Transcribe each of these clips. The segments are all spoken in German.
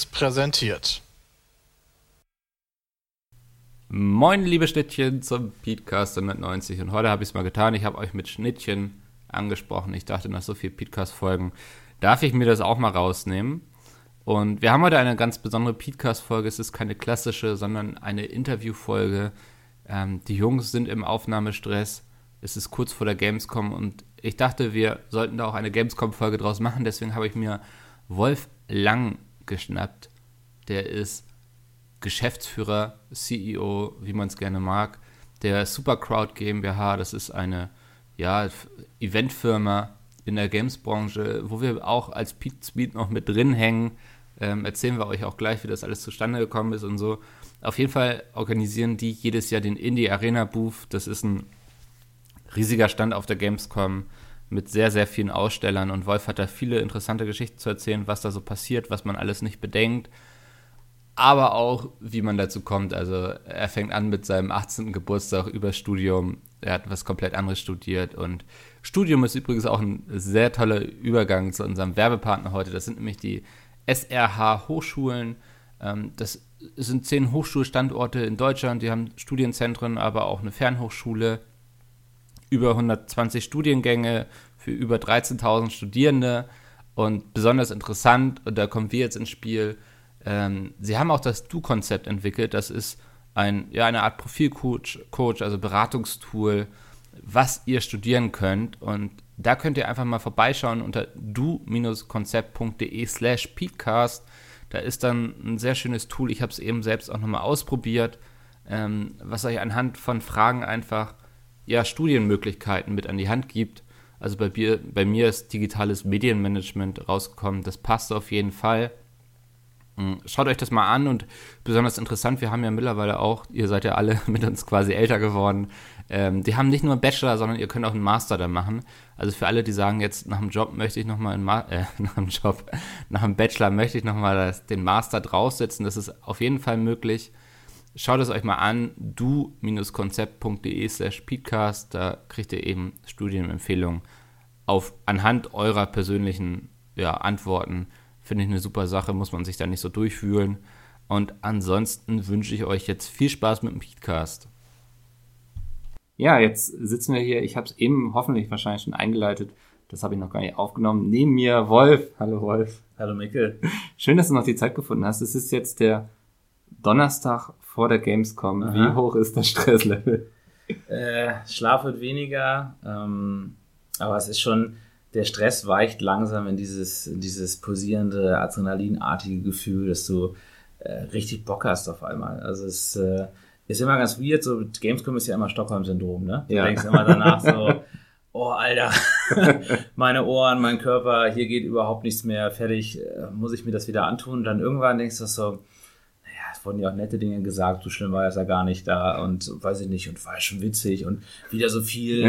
Seriös präsentiert. Moin, liebe Schnittchen zum Podcast 190 und heute habe ich es mal getan. Ich habe euch mit Schnittchen angesprochen. Ich dachte, nach so vielen Podcast-Folgen darf ich mir das auch mal rausnehmen. Und wir haben heute eine ganz besondere Podcast-Folge. Es ist keine klassische, sondern eine Interview-Folge. Ähm, die Jungs sind im Aufnahmestress. Es ist kurz vor der Gamescom und ich dachte, wir sollten da auch eine Gamescom-Folge draus machen. Deswegen habe ich mir Wolf Lang geschnappt. Der ist Geschäftsführer, CEO, wie man es gerne mag, der Supercrowd GmbH. Das ist eine ja, Eventfirma in der Games-Branche, wo wir auch als Pete Speed noch mit drin hängen. Ähm, erzählen wir euch auch gleich, wie das alles zustande gekommen ist und so. Auf jeden Fall organisieren die jedes Jahr den Indie Arena Booth. Das ist ein riesiger Stand auf der Gamescom mit sehr, sehr vielen Ausstellern und Wolf hat da viele interessante Geschichten zu erzählen, was da so passiert, was man alles nicht bedenkt, aber auch, wie man dazu kommt. Also er fängt an mit seinem 18. Geburtstag über Studium, er hat was komplett anderes studiert und Studium ist übrigens auch ein sehr toller Übergang zu unserem Werbepartner heute. Das sind nämlich die SRH Hochschulen. Ähm, das sind zehn Hochschulstandorte in Deutschland, die haben Studienzentren, aber auch eine Fernhochschule über 120 Studiengänge für über 13.000 Studierende. Und besonders interessant, und da kommen wir jetzt ins Spiel, ähm, sie haben auch das Du-Konzept entwickelt. Das ist ein, ja, eine Art Profilcoach, Coach, also Beratungstool, was ihr studieren könnt. Und da könnt ihr einfach mal vorbeischauen unter du-konzept.de slash peatcast. Da ist dann ein sehr schönes Tool. Ich habe es eben selbst auch nochmal ausprobiert, ähm, was euch anhand von Fragen einfach ja, Studienmöglichkeiten mit an die Hand gibt. Also bei mir, bei mir ist digitales Medienmanagement rausgekommen. Das passt auf jeden Fall. Hm, schaut euch das mal an und besonders interessant, wir haben ja mittlerweile auch, ihr seid ja alle mit uns quasi älter geworden, ähm, die haben nicht nur einen Bachelor, sondern ihr könnt auch einen Master da machen. Also für alle, die sagen jetzt, nach dem Job möchte ich nochmal äh, nach dem Job, nach dem Bachelor möchte ich nochmal den Master draufsetzen, das ist auf jeden Fall möglich. Schaut es euch mal an, du-konzept.de slash peatcast, da kriegt ihr eben Studienempfehlungen auf, anhand eurer persönlichen ja, Antworten. Finde ich eine super Sache, muss man sich da nicht so durchfühlen. Und ansonsten wünsche ich euch jetzt viel Spaß mit dem Peatcast. Ja, jetzt sitzen wir hier. Ich habe es eben hoffentlich wahrscheinlich schon eingeleitet. Das habe ich noch gar nicht aufgenommen. Neben mir Wolf. Hallo Wolf. Hallo Mikkel. Schön, dass du noch die Zeit gefunden hast. Es ist jetzt der Donnerstag vor der Gamescom. Aha. Wie hoch ist das Stresslevel? Äh, Schlaf wird weniger, ähm, aber es ist schon, der Stress weicht langsam in dieses, in dieses posierende, adrenalinartige Gefühl, dass du äh, richtig Bock hast auf einmal. Also es äh, ist immer ganz weird, so Gamescom ist ja immer Stockholm-Syndrom, ne? Du ja. denkst immer danach so, oh Alter, meine Ohren, mein Körper, hier geht überhaupt nichts mehr, fertig, äh, muss ich mir das wieder antun? Und dann irgendwann denkst du so, wurden ja auch nette Dinge gesagt, so schlimm war es ja gar nicht da und weiß ich nicht und war schon witzig und wieder so viel,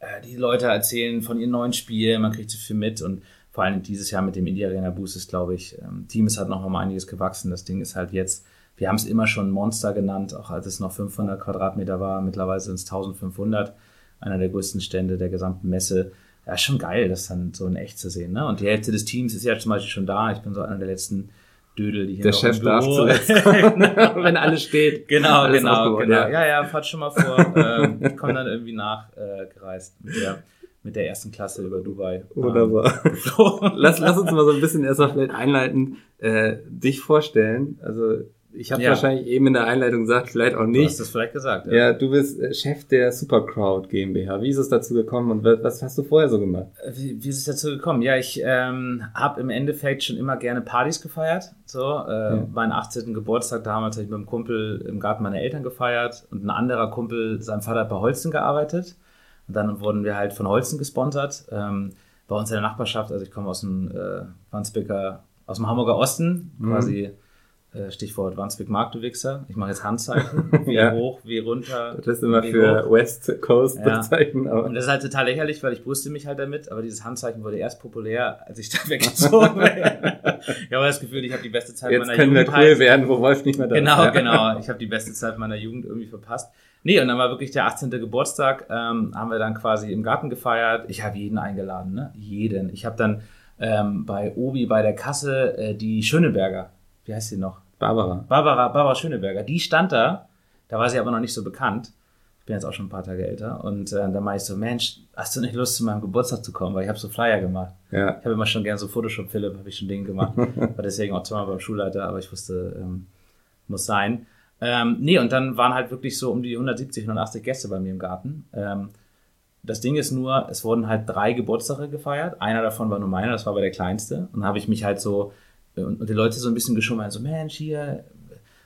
ja. äh, die Leute erzählen von ihren neuen Spielen, man kriegt so viel mit und vor allem dieses Jahr mit dem Indie Arena Boost ist, glaube ich, ähm, Team ist halt noch mal einiges gewachsen. Das Ding ist halt jetzt, wir haben es immer schon Monster genannt, auch als es noch 500 Quadratmeter war, mittlerweile sind es 1500, einer der größten Stände der gesamten Messe. Ja, schon geil, das dann so in echt zu sehen. Ne? Und die Hälfte des Teams ist ja zum Beispiel schon da. Ich bin so einer der letzten Dödel, die hier Der Chef darf zuletzt kommen, wenn alles steht. Genau, alles genau, genau. Ja. ja, ja, fahrt schon mal vor. ähm, ich komme dann irgendwie nachgereist äh, mit, der, mit der ersten Klasse über Dubai. Wunderbar. Ähm, lass, lass uns mal so ein bisschen erstmal vielleicht einleiten, äh, dich vorstellen. Also ich habe ja. wahrscheinlich eben in der Einleitung gesagt, vielleicht auch nicht. Du hast das vielleicht gesagt. Ja, ja du bist äh, Chef der Supercrowd GmbH. Wie ist es dazu gekommen und was hast du vorher so gemacht? Äh, wie, wie ist es dazu gekommen? Ja, ich ähm, habe im Endeffekt schon immer gerne Partys gefeiert. So, äh, ja. meinen 18. Geburtstag damals habe ich mit einem Kumpel im Garten meiner Eltern gefeiert und ein anderer Kumpel, sein Vater hat bei Holzen gearbeitet. Und dann wurden wir halt von Holzen gesponsert. Ähm, bei uns in der Nachbarschaft, also ich komme aus dem äh, Wandsbeker, aus dem Hamburger Osten, mhm. quasi Stichwort Wandsbek Mark, du Wichser. Ich mache jetzt Handzeichen. Wie ja. hoch, wie runter. Das ist immer für hoch. West Coast ja. Bezeichen. Aber. Und das ist halt total lächerlich, weil ich brüste mich halt damit, aber dieses Handzeichen wurde erst populär, als ich da weggezogen bin. ich habe das Gefühl, ich habe die beste Zeit jetzt meiner Jugend. Jetzt können wir cool werden, wo Wolf nicht mehr da genau, ist. Genau, genau. Ich habe die beste Zeit meiner Jugend irgendwie verpasst. Nee, und dann war wirklich der 18. Geburtstag, ähm, haben wir dann quasi im Garten gefeiert. Ich habe jeden eingeladen, ne? Jeden. Ich habe dann ähm, bei Obi bei der Kasse äh, die Schöneberger. Wie heißt sie noch? Barbara. Barbara, Barbara Schöneberger. Die stand da, da war sie aber noch nicht so bekannt. Ich bin jetzt auch schon ein paar Tage älter. Und äh, dann meinte ich so, Mensch, hast du nicht Lust, zu meinem Geburtstag zu kommen? Weil ich habe so Flyer gemacht. Ja. Ich habe immer schon gern so Photoshop Philipp, habe ich schon Dinge gemacht. War deswegen auch zweimal beim Schulleiter, aber ich wusste, ähm, muss sein. Ähm, nee, und dann waren halt wirklich so um die 170, 180 Gäste bei mir im Garten. Ähm, das Ding ist nur, es wurden halt drei Geburtstage gefeiert. Einer davon war nur meiner, das war aber der kleinste. Und dann habe ich mich halt so, und, und die Leute so ein bisschen geschummelt, so, Mensch, hier,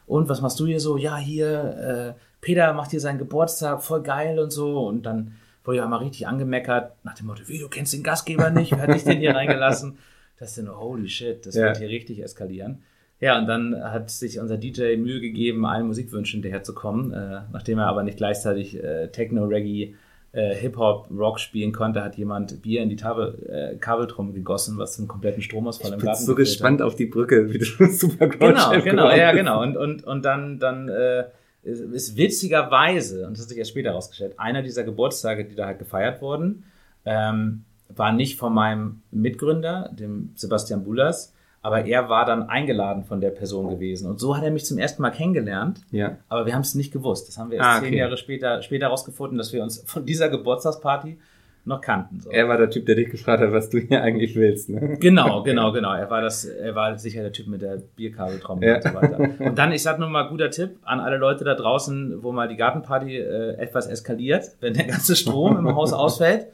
und was machst du hier so? Ja, hier, äh, Peter macht hier seinen Geburtstag, voll geil und so. Und dann wurde ich einmal richtig angemeckert, nach dem Motto, wie, du kennst den Gastgeber nicht? Wer hat dich denn hier reingelassen? Das ist dann, holy shit, das Ja. wird hier richtig eskalieren. Ja, und dann hat sich unser DJ Mühe gegeben, allen Musikwünschen hinterherzukommen. Äh, nachdem er aber nicht gleichzeitig äh, Techno, Reggae, äh, Hip-Hop, Rock spielen konnte, hat jemand Bier in die Tabel, äh, Kabeltrommel gegossen, was zum kompletten Stromausfall Ich im bin Garten so geführt hat. gespannt auf die Brücke, wie du super Genau, genau, ja, genau. Und, und, und dann, dann äh, ist, ist witzigerweise, und das hat sich erst später herausgestellt, einer dieser Geburtstage, die da halt gefeiert wurden, ähm, war nicht von meinem Mitgründer, dem Sebastian Bulas, aber er war dann eingeladen von der Person gewesen. Und so hat er mich zum ersten Mal kennengelernt, Ja. aber wir haben es nicht gewusst. Das haben wir erst Ah, zehn okay. Jahre später, später herausgefunden, dass wir uns von dieser Geburtstagsparty noch kannten. So. Er war der Typ, der dich gefragt hat, was du hier eigentlich willst. Ne? Genau, genau, genau. Er war das, er war sicher der Typ mit der Bierkabeltrommel Ja. und so weiter. Und dann, ich sag nur mal, guter Tipp an alle Leute da draußen, wo mal die Gartenparty äh, etwas eskaliert, wenn der ganze Strom im Haus ausfällt,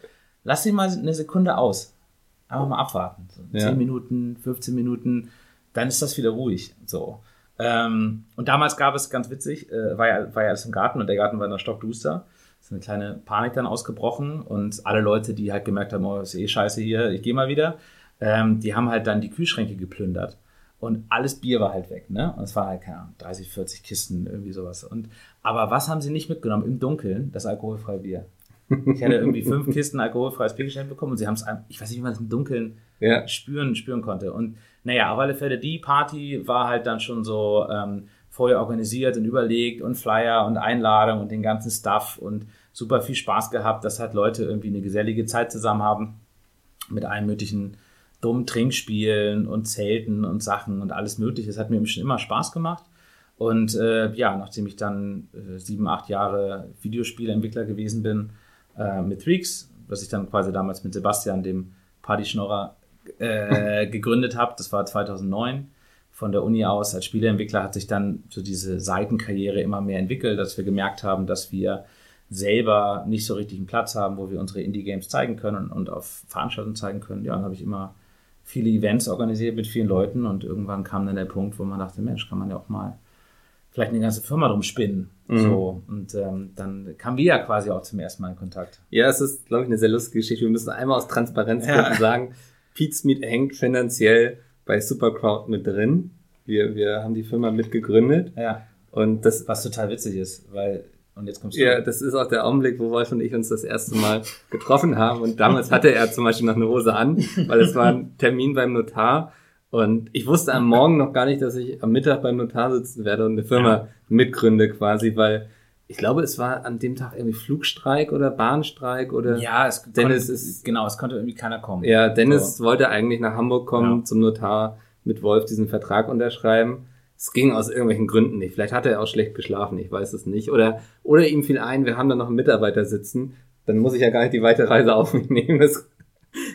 lass ihn mal eine Sekunde aus. Einfach mal abwarten. So Ja. 10 Minuten, 15 Minuten, dann ist das wieder ruhig. So. Ähm, und damals gab es, ganz witzig, äh, war, ja, war ja alles im Garten und der Garten war in der Stockduster. Es ist eine kleine Panik dann ausgebrochen und alle Leute, die halt gemerkt haben, oh, ist eh scheiße hier, ich gehe mal wieder, ähm, die haben halt dann die Kühlschränke geplündert. Und alles Bier war halt weg, ne? Und es war halt, keine Ahnung, 30, 40 Kisten, irgendwie sowas. Und, aber was haben sie nicht mitgenommen? Im Dunkeln, das alkoholfreie Bier. Ich hatte irgendwie fünf Kisten alkoholfreies Bier gestellt bekommen und sie haben es, ich weiß nicht, wie man das im Dunkeln Ja. spüren, spüren konnte. Und naja, auf alle Fälle, die Party war halt dann schon so ähm, vorher organisiert und überlegt und Flyer und Einladung und den ganzen Stuff und super viel Spaß gehabt, dass halt Leute irgendwie eine gesellige Zeit zusammen haben mit allen möglichen dummen Trinkspielen und Zelten und Sachen und alles mögliche. Es hat mir schon immer Spaß gemacht. Und äh, ja, nachdem ich dann äh, sieben, acht Jahre Videospielentwickler gewesen bin äh, mit Freaks, was ich dann quasi damals mit Sebastian, dem Partyschnorrer, äh, gegründet habe, das war 2009 von der Uni aus als Spieleentwickler hat sich dann so diese Seitenkarriere immer mehr entwickelt, dass wir gemerkt haben, dass wir selber nicht so richtig einen Platz haben, wo wir unsere Indie-Games zeigen können und auf Veranstaltungen zeigen können. Ja, dann habe ich immer viele Events organisiert mit vielen Leuten und irgendwann kam dann der Punkt, wo man dachte, Mensch, kann man ja auch mal vielleicht eine ganze Firma drum spinnen. So. Und ähm, dann kamen wir ja quasi auch zum ersten Mal in Kontakt. Ja, es ist, glaube ich, eine sehr lustige Geschichte. Wir müssen einmal aus Transparenzgründen Ja. sagen, Pete's Meat hängt finanziell bei Supercrowd mit drin. Wir, wir haben die Firma mitgegründet Ja, und das, was total witzig ist, weil, und jetzt kommst du. ja, das ist auch der Augenblick, wo Wolf und ich uns das erste Mal getroffen haben und damals hatte er zum Beispiel noch eine Hose an, weil es war ein Termin beim Notar und ich wusste am Morgen noch gar nicht, dass ich am Mittag beim Notar sitzen werde und eine Firma Ja. mitgründe quasi, weil ich glaube, es war an dem Tag irgendwie Flugstreik oder Bahnstreik oder ja, es Dennis konnte, ist- genau, es konnte irgendwie keiner kommen. Ja, Dennis wollte eigentlich nach Hamburg kommen, Ja. zum Notar mit Wolf diesen Vertrag unterschreiben. Es ging aus irgendwelchen Gründen nicht. Vielleicht hat er auch schlecht geschlafen, ich weiß es nicht. Oder, oder ihm fiel ein, wir haben da noch einen Mitarbeiter sitzen. Dann muss ich ja gar nicht die weite Reise auf mich nehmen. Das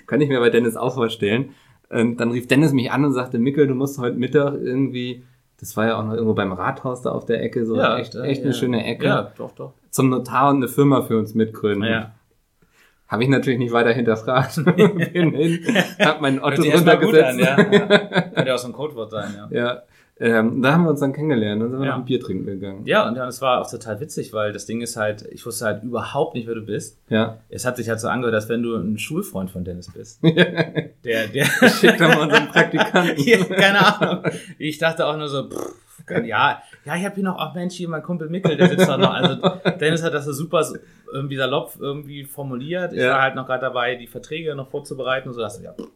kann ich mir bei Dennis auch vorstellen. Und dann rief Dennis mich an und sagte, Mikkel, du musst heute Mittag irgendwie, das war ja auch noch irgendwo beim Rathaus da auf der Ecke, so echt, äh, echt eine ja. schöne Ecke, Ja, doch, doch. zum Notar und eine Firma für uns mitgründen. Ja. Habe ich natürlich nicht weiter hinterfragt. Bin hin, hab meinen Otto gut an, runtergesetzt. ja. ja. Könnte ja auch so ein Codewort sein, ja. ja. Ähm, da haben wir uns dann kennengelernt und sind wir Ja. noch ein Bier trinken gegangen. Ja, und ja, es war auch total witzig, weil das Ding ist halt, ich wusste halt überhaupt nicht, wer du bist. Ja. Es hat sich halt so angehört, als wenn du ein Schulfreund von Dennis bist. Der, der, Schickt doch mal unseren Praktikanten. ja, keine Ahnung. Ich dachte auch nur so, pff, ja, ja, ich habe hier noch, ach Mensch, hier mein Kumpel Mickel, der sitzt da noch. Also Dennis hat das so super irgendwie salopp irgendwie formuliert. Ich Ja. war halt noch gerade dabei, die Verträge noch vorzubereiten und so. Dachte, ja, pff,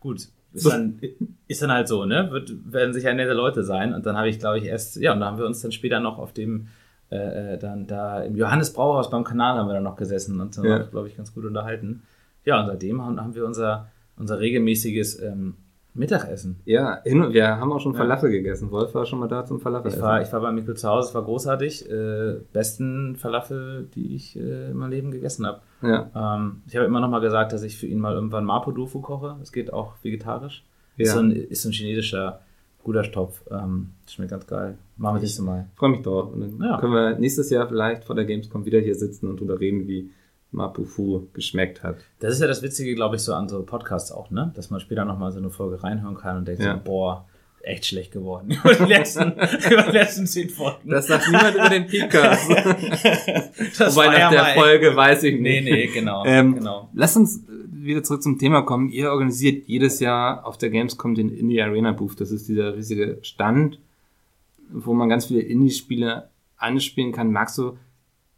gut. Ist dann, ist dann halt so, ne? Wird, werden sicher nette Leute sein. Und dann habe ich, glaube ich, erst, ja, und da haben wir uns dann später noch auf dem, äh, äh, dann da im Johannes Brauhaus beim Kanal haben wir dann noch gesessen und dann Ja. glaube ich, ganz gut unterhalten. Ja, und seitdem haben, haben wir unser unser regelmäßiges ähm, Mittagessen. Ja, wir haben auch schon Falafel ja. gegessen. Wolf war schon mal da zum Falafel. Ich war, ich war bei Mikkel zu Hause, es war großartig. Äh, besten Falafel, die ich äh, in meinem Leben gegessen habe. Ja. Ähm, ich habe immer noch mal gesagt, dass ich für ihn mal irgendwann Mapo Tofu koche. Es geht auch vegetarisch. Ja. Ist, so ein, ist so ein chinesischer Gulasch-Topf. Ähm, schmeckt ganz geil. Machen wir das nächste Mal. Freue mich drauf. Und dann ja. können wir nächstes Jahr vielleicht vor der Gamescom wieder hier sitzen und drüber reden, wie Mapufu geschmeckt hat. Das ist ja das Witzige, glaube ich, so an so Podcasts auch, ne? Dass man später nochmal so eine Folge reinhören kann und denkt ja. so, boah, echt schlecht geworden über die letzten, über die letzten zehn Folgen. Das sagt niemand über den Podcast. Wobei nach ja der Folge weiß ich nicht. Nee, nee, genau, ähm, genau. Lass uns wieder zurück zum Thema kommen. Ihr organisiert jedes Jahr auf der Gamescom den Indie Arena Booth. Das ist dieser riesige Stand, wo man ganz viele Indie-Spiele anspielen kann. Magst du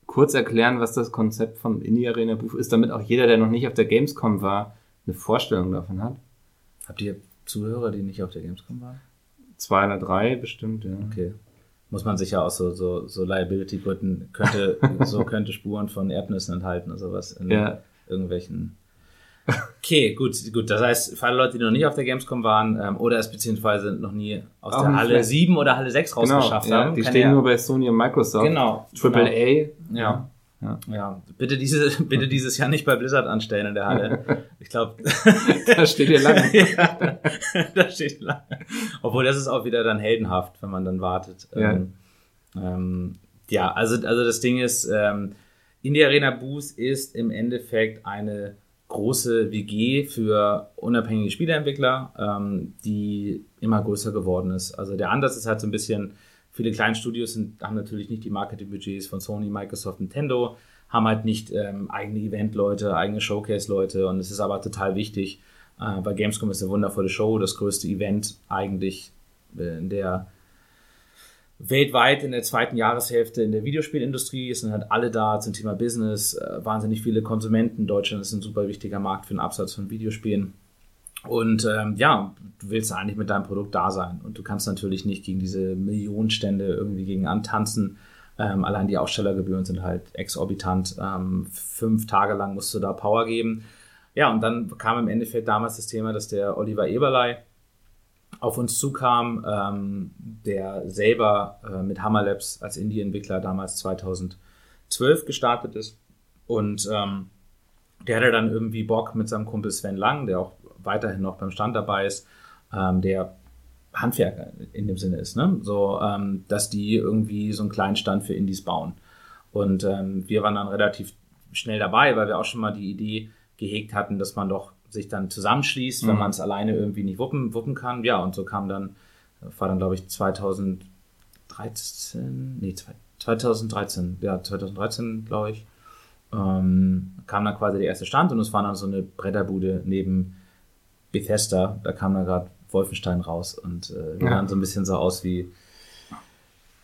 kurz erklären, was das Konzept vom Indie Arena Buch ist, damit auch jeder, der noch nicht auf der Gamescom war, eine Vorstellung davon hat? Habt ihr Zuhörer, die nicht auf der Gamescom waren? Zwei oder drei bestimmt, ja. Okay. Muss man sich ja auch so, so, so Liability-Gründen, könnte, so könnte Spuren von Erdnüssen enthalten oder sowas in ja. irgendwelchen Okay, gut, gut. Das heißt, für alle Leute, die noch nicht auf der Gamescom waren ähm, oder es beziehungsweise noch nie aus Auch der Halle vielleicht. 7 oder Halle 6 genau, rausgeschafft ja, haben. Die stehen ja, nur bei Sony und Microsoft. Genau. Triple genau. A. Ja. Ja. ja, bitte, diese, bitte dieses Jahr nicht bei Blizzard anstellen in der Halle. Ich glaube, da steht ihr lange. ja, da steht lange. Obwohl, das ist auch wieder dann heldenhaft, wenn man dann wartet. Ja, ähm, ähm, ja also, also das Ding ist, ähm, Indie Arena Boost ist im Endeffekt eine große WG für unabhängige Spieleentwickler, ähm, die immer größer geworden ist. Also der Ansatz ist halt so ein bisschen, viele kleine Studios sind, haben natürlich nicht die Marketingbudgets von Sony, Microsoft, Nintendo, haben halt nicht ähm, eigene Event-Leute, eigene Showcase-Leute und es ist aber total wichtig, äh, weil Gamescom ist eine wundervolle Show, das größte Event eigentlich äh, in der weltweit in der zweiten Jahreshälfte in der Videospielindustrie. Es sind halt alle da zum Thema Business, äh, wahnsinnig viele Konsumenten. Deutschland ist ein super wichtiger Markt für den Absatz von Videospielen. Und ähm, ja, du willst eigentlich mit deinem Produkt da sein. Und du kannst natürlich nicht gegen diese Millionenstände irgendwie gegen antanzen. Ähm, allein die Ausstellergebühren sind halt exorbitant. Ähm, fünf Tage lang musst du da Power geben. Ja, und dann kam im Endeffekt damals das Thema, dass der Oliver Eberlei, auf uns zukam, ähm, der selber äh, mit Hammer Labs als Indie-Entwickler damals 2012 gestartet ist. Und ähm, der hatte dann irgendwie Bock mit seinem Kumpel Sven Lang, der auch weiterhin noch beim Stand dabei ist, ähm, der Handwerker in dem Sinne ist, ne? So, ähm, dass die irgendwie so einen kleinen Stand für Indies bauen. Und ähm, wir waren dann relativ schnell dabei, weil wir auch schon mal die Idee gehegt hatten, dass man doch sich dann zusammenschließt, mhm. wenn man es alleine irgendwie nicht wuppen, wuppen kann. Ja, und so kam dann, war dann glaube ich 2013, nee, 2013, ja, 2013 glaube ich, ähm, kam dann quasi der erste Stand und es war dann so eine Bretterbude neben Bethesda, da kam dann gerade Wolfenstein raus und äh, wir ja. sahen so ein bisschen so aus wie,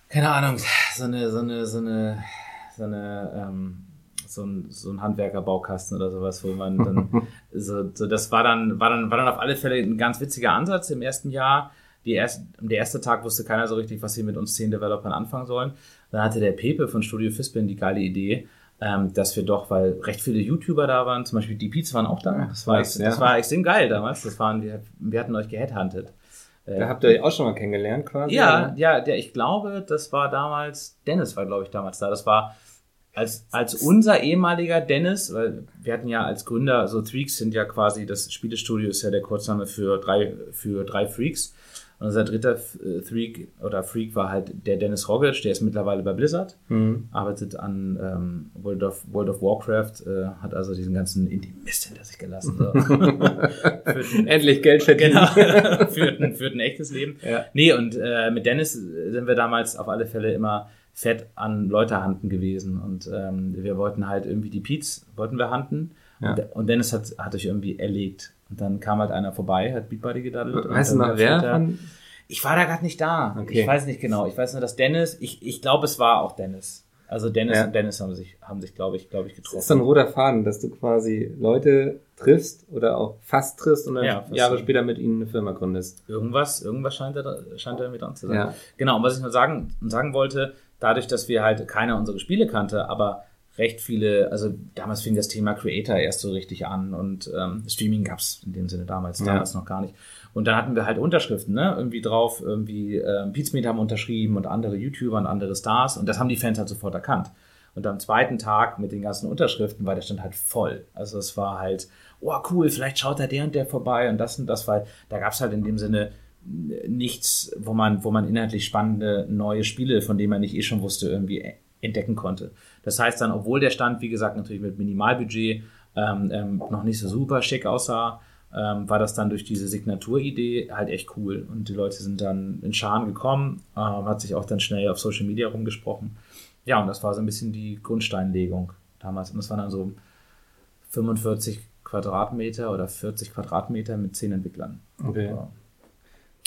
keine Ahnung, so eine, so eine, so eine, so eine, ähm, so ein, so ein Handwerkerbaukasten oder sowas, wo man dann, so, so das war dann, war dann, war dann auf alle Fälle ein ganz witziger Ansatz im ersten Jahr. Die erst, der erste Tag wusste keiner so richtig, was sie mit uns zehn Developern anfangen sollen. Dann hatte der Pepe von Studio Fispin die geile Idee, ähm, dass wir doch, weil recht viele YouTuber da waren, zum Beispiel die Beats waren auch da. Das war, weiß, das war extrem geil damals. Das waren, wir, wir hatten euch geheadhuntet. Äh, da habt ihr euch auch schon mal kennengelernt quasi? Ja, ja, der, ich glaube, das war damals, Dennis war glaube ich damals da. Das war als, als unser ehemaliger Dennis, weil wir hatten ja als Gründer, so Freaks sind ja quasi, das Spielestudio ist ja der Kurzname für drei, für drei Freaks. Und unser dritter Freak oder Freak war halt der Dennis Rogic, der ist mittlerweile bei Blizzard, mhm. arbeitet an ähm, World, of, World of Warcraft, äh, hat also diesen ganzen Indie-Mist hinter sich gelassen. So. ein, Endlich Geld verdienen. Genau, führt, ein, führt ein echtes Leben. Ja. Nee, und äh, mit Dennis sind wir damals auf alle Fälle immer fett an Leute handen gewesen. Und ähm, wir wollten halt irgendwie die Peats, wollten wir handen. Ja. Und, und Dennis hat, hat euch irgendwie erlegt. Und dann kam halt einer vorbei, hat Beatbuddy gedaddelt. Weißt du noch wer? ich war da gerade nicht da. Okay. Ich weiß nicht genau. Ich weiß nur, dass Dennis, ich, ich glaube, es war auch Dennis. Also Dennis ja. und Dennis haben sich, haben sich, glaube ich, glaube ich, getroffen. Das ist so ein roter Faden, dass du quasi Leute triffst oder auch fast triffst und dann ja, Jahre so. später mit ihnen eine Firma gründest. Irgendwas, irgendwas scheint da, scheint da mit dran zu sein. Ja. Genau, und was ich nur sagen, sagen wollte, dadurch, dass wir halt keiner unsere Spiele kannte, aber recht viele, also damals fing das Thema Creator erst so richtig an und ähm, Streaming gab's in dem Sinne damals, Ja. damals noch gar nicht. Und dann hatten wir halt Unterschriften, ne? Irgendwie drauf, irgendwie ähm, Pizmeet haben unterschrieben und andere YouTuber und andere Stars und das haben die Fans halt sofort erkannt. Und am zweiten Tag mit den ganzen Unterschriften war der Stand halt voll. Also es war halt, oh cool, vielleicht schaut da der und der vorbei und das und das, weil da gab's halt in dem Sinne nichts, wo man, wo man inhaltlich spannende neue Spiele, von denen man nicht eh schon wusste, irgendwie entdecken konnte. Das heißt dann, obwohl der Stand, wie gesagt, natürlich mit Minimalbudget ähm, ähm, noch nicht so super schick aussah, ähm, war das dann durch diese Signaturidee halt echt cool. Und die Leute sind dann in Scharen gekommen, ähm, hat sich auch dann schnell auf Social Media rumgesprochen. Ja, und das war so ein bisschen die Grundsteinlegung damals. Und das waren dann so 45 Quadratmeter oder 40 Quadratmeter mit 10 Entwicklern. Okay. Ja.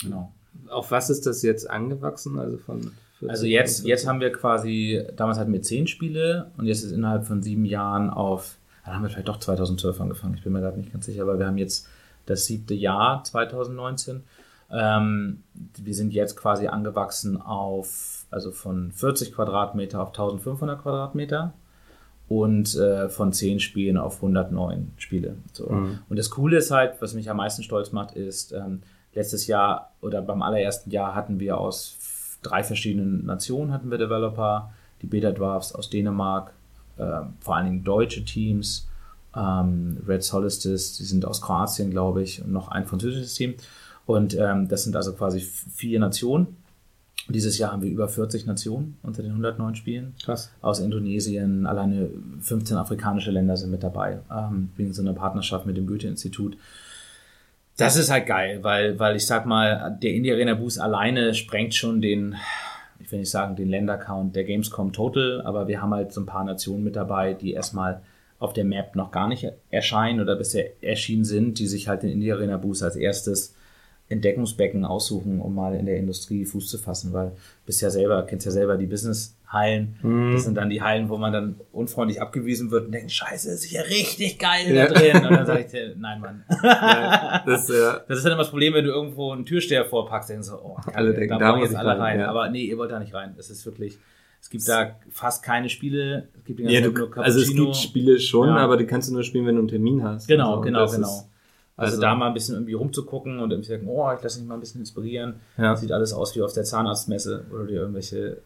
Genau. Auf was ist das jetzt angewachsen? Also von 40 Also jetzt, jetzt haben wir quasi, damals hatten wir zehn Spiele und jetzt ist innerhalb von sieben Jahren auf, dann haben wir vielleicht doch 2012 angefangen, ich bin mir gerade nicht ganz sicher, aber wir haben jetzt das siebte Jahr 2019. Ähm, wir sind jetzt quasi angewachsen auf, also von 40 Quadratmeter auf 1500 Quadratmeter und äh, von 10 Spielen auf 109 Spiele. So. Mhm. Und das Coole ist halt, was mich am meisten stolz macht, ist, ähm, letztes Jahr oder beim allerersten Jahr hatten wir aus drei verschiedenen Nationen hatten wir Developer, die Beta Dwarfs aus Dänemark, ähm, vor allen Dingen deutsche Teams, ähm, Red Solstice, die sind aus Kroatien, glaube ich, und noch ein französisches Team. Und ähm, das sind also quasi vier Nationen. Dieses Jahr haben wir über 40 Nationen unter den 109 Spielen Krass. aus Indonesien, alleine 15 afrikanische Länder sind mit dabei, ähm, wegen so einer Partnerschaft mit dem Goethe-Institut. Das ist halt geil, weil, weil ich sag mal, der Indie Arena Boost alleine sprengt schon den, ich will nicht sagen den Ländercount der Gamescom Total, aber wir haben halt so ein paar Nationen mit dabei, die erstmal auf der Map noch gar nicht erscheinen oder bisher erschienen sind, die sich halt den Indie Arena Boost als erstes Entdeckungsbecken aussuchen, um mal in der Industrie Fuß zu fassen, weil bist ja selber, kennst ja selber die Business-Hallen. Das sind dann die Hallen, wo man dann unfreundlich abgewiesen wird und denkt, scheiße, ist ja richtig geil Ja. da drin. Und dann sage ich dir, nein, Mann. Das, äh, Das ist dann immer das Problem, wenn du irgendwo einen Türsteher vorpackst, denkst du, oh, Alle denken, da da wollen jetzt alle rein, rein. ja. Aber nee, ihr wollt da nicht rein. Es ist wirklich, es gibt da fast keine Spiele. Es gibt ja, du, also es gibt Spiele schon, Ja. aber die kannst du nur spielen, wenn du einen Termin hast. Genau, Also, genau, genau. ist- also, also- da mal ein bisschen irgendwie rumzugucken und irgendwie sagen, oh, ich lasse mich mal ein bisschen inspirieren. Ja. Sieht alles aus wie auf der Zahnarztmesse oder dir irgendwelche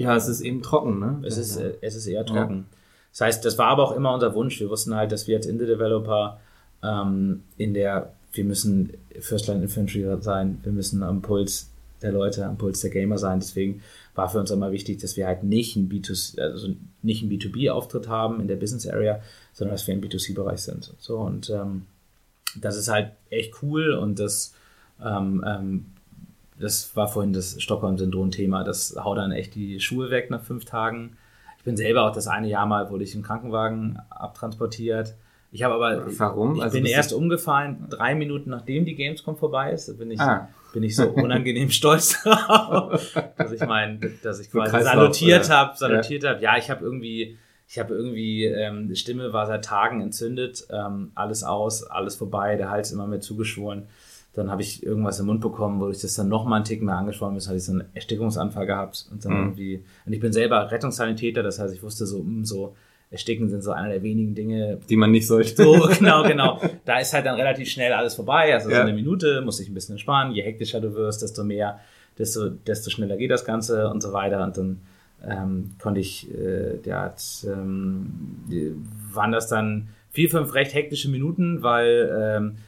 ja, es ist eben trocken, ne? Es ist, ja. äh, es ist eher trocken. Das heißt, das war aber auch immer unser Wunsch. Wir wussten halt, dass wir als Indie-Developer ähm, in der, wir müssen First Line Infantry sein, wir müssen am Puls der Leute, am Puls der Gamer sein. Deswegen war für uns immer wichtig, dass wir halt nicht ein B2C, also nicht einen B2B-Auftritt haben in der Business Area, sondern dass wir im B2C-Bereich sind. So und ähm, das ist halt echt cool und das ähm, ähm, das war vorhin das Stockholm-Syndrom-Thema. Das haut dann echt die Schuhe weg nach fünf Tagen. Ich bin selber auch das eine Jahr mal, wurde ich im Krankenwagen abtransportiert. Ich habe aber, Warum? ich Also bin erst umgefallen, drei Minuten nachdem die Gamescom vorbei ist. Da bin ich, Ah. bin ich so unangenehm stolz drauf, dass ich mein, dass ich quasi Kreislauf, salutiert habe, salutiert habe. Ja, ich habe irgendwie, ich habe irgendwie, ähm, die Stimme war seit Tagen entzündet, ähm, alles aus, alles vorbei, der Hals immer mehr zugeschwollen. Dann habe ich irgendwas im Mund bekommen, wo ich das dann noch mal einen Tick mehr angeschwollen ist, hatte ich so einen Erstickungsanfall gehabt und dann Mhm. irgendwie, und ich bin selber Rettungssanitäter, das heißt, ich wusste so, mh, so, Ersticken sind so einer der wenigen Dinge, Die man nicht sollte. so, genau, genau. Da ist halt dann relativ schnell alles vorbei. Also so Ja. eine Minute, muss dich ein bisschen entspannen. Je hektischer du wirst, desto mehr, desto, desto schneller geht das Ganze und so weiter. Und dann ähm, konnte ich, äh, der hat, ähm, waren das dann vier, fünf recht hektische Minuten, weil ähm, äh,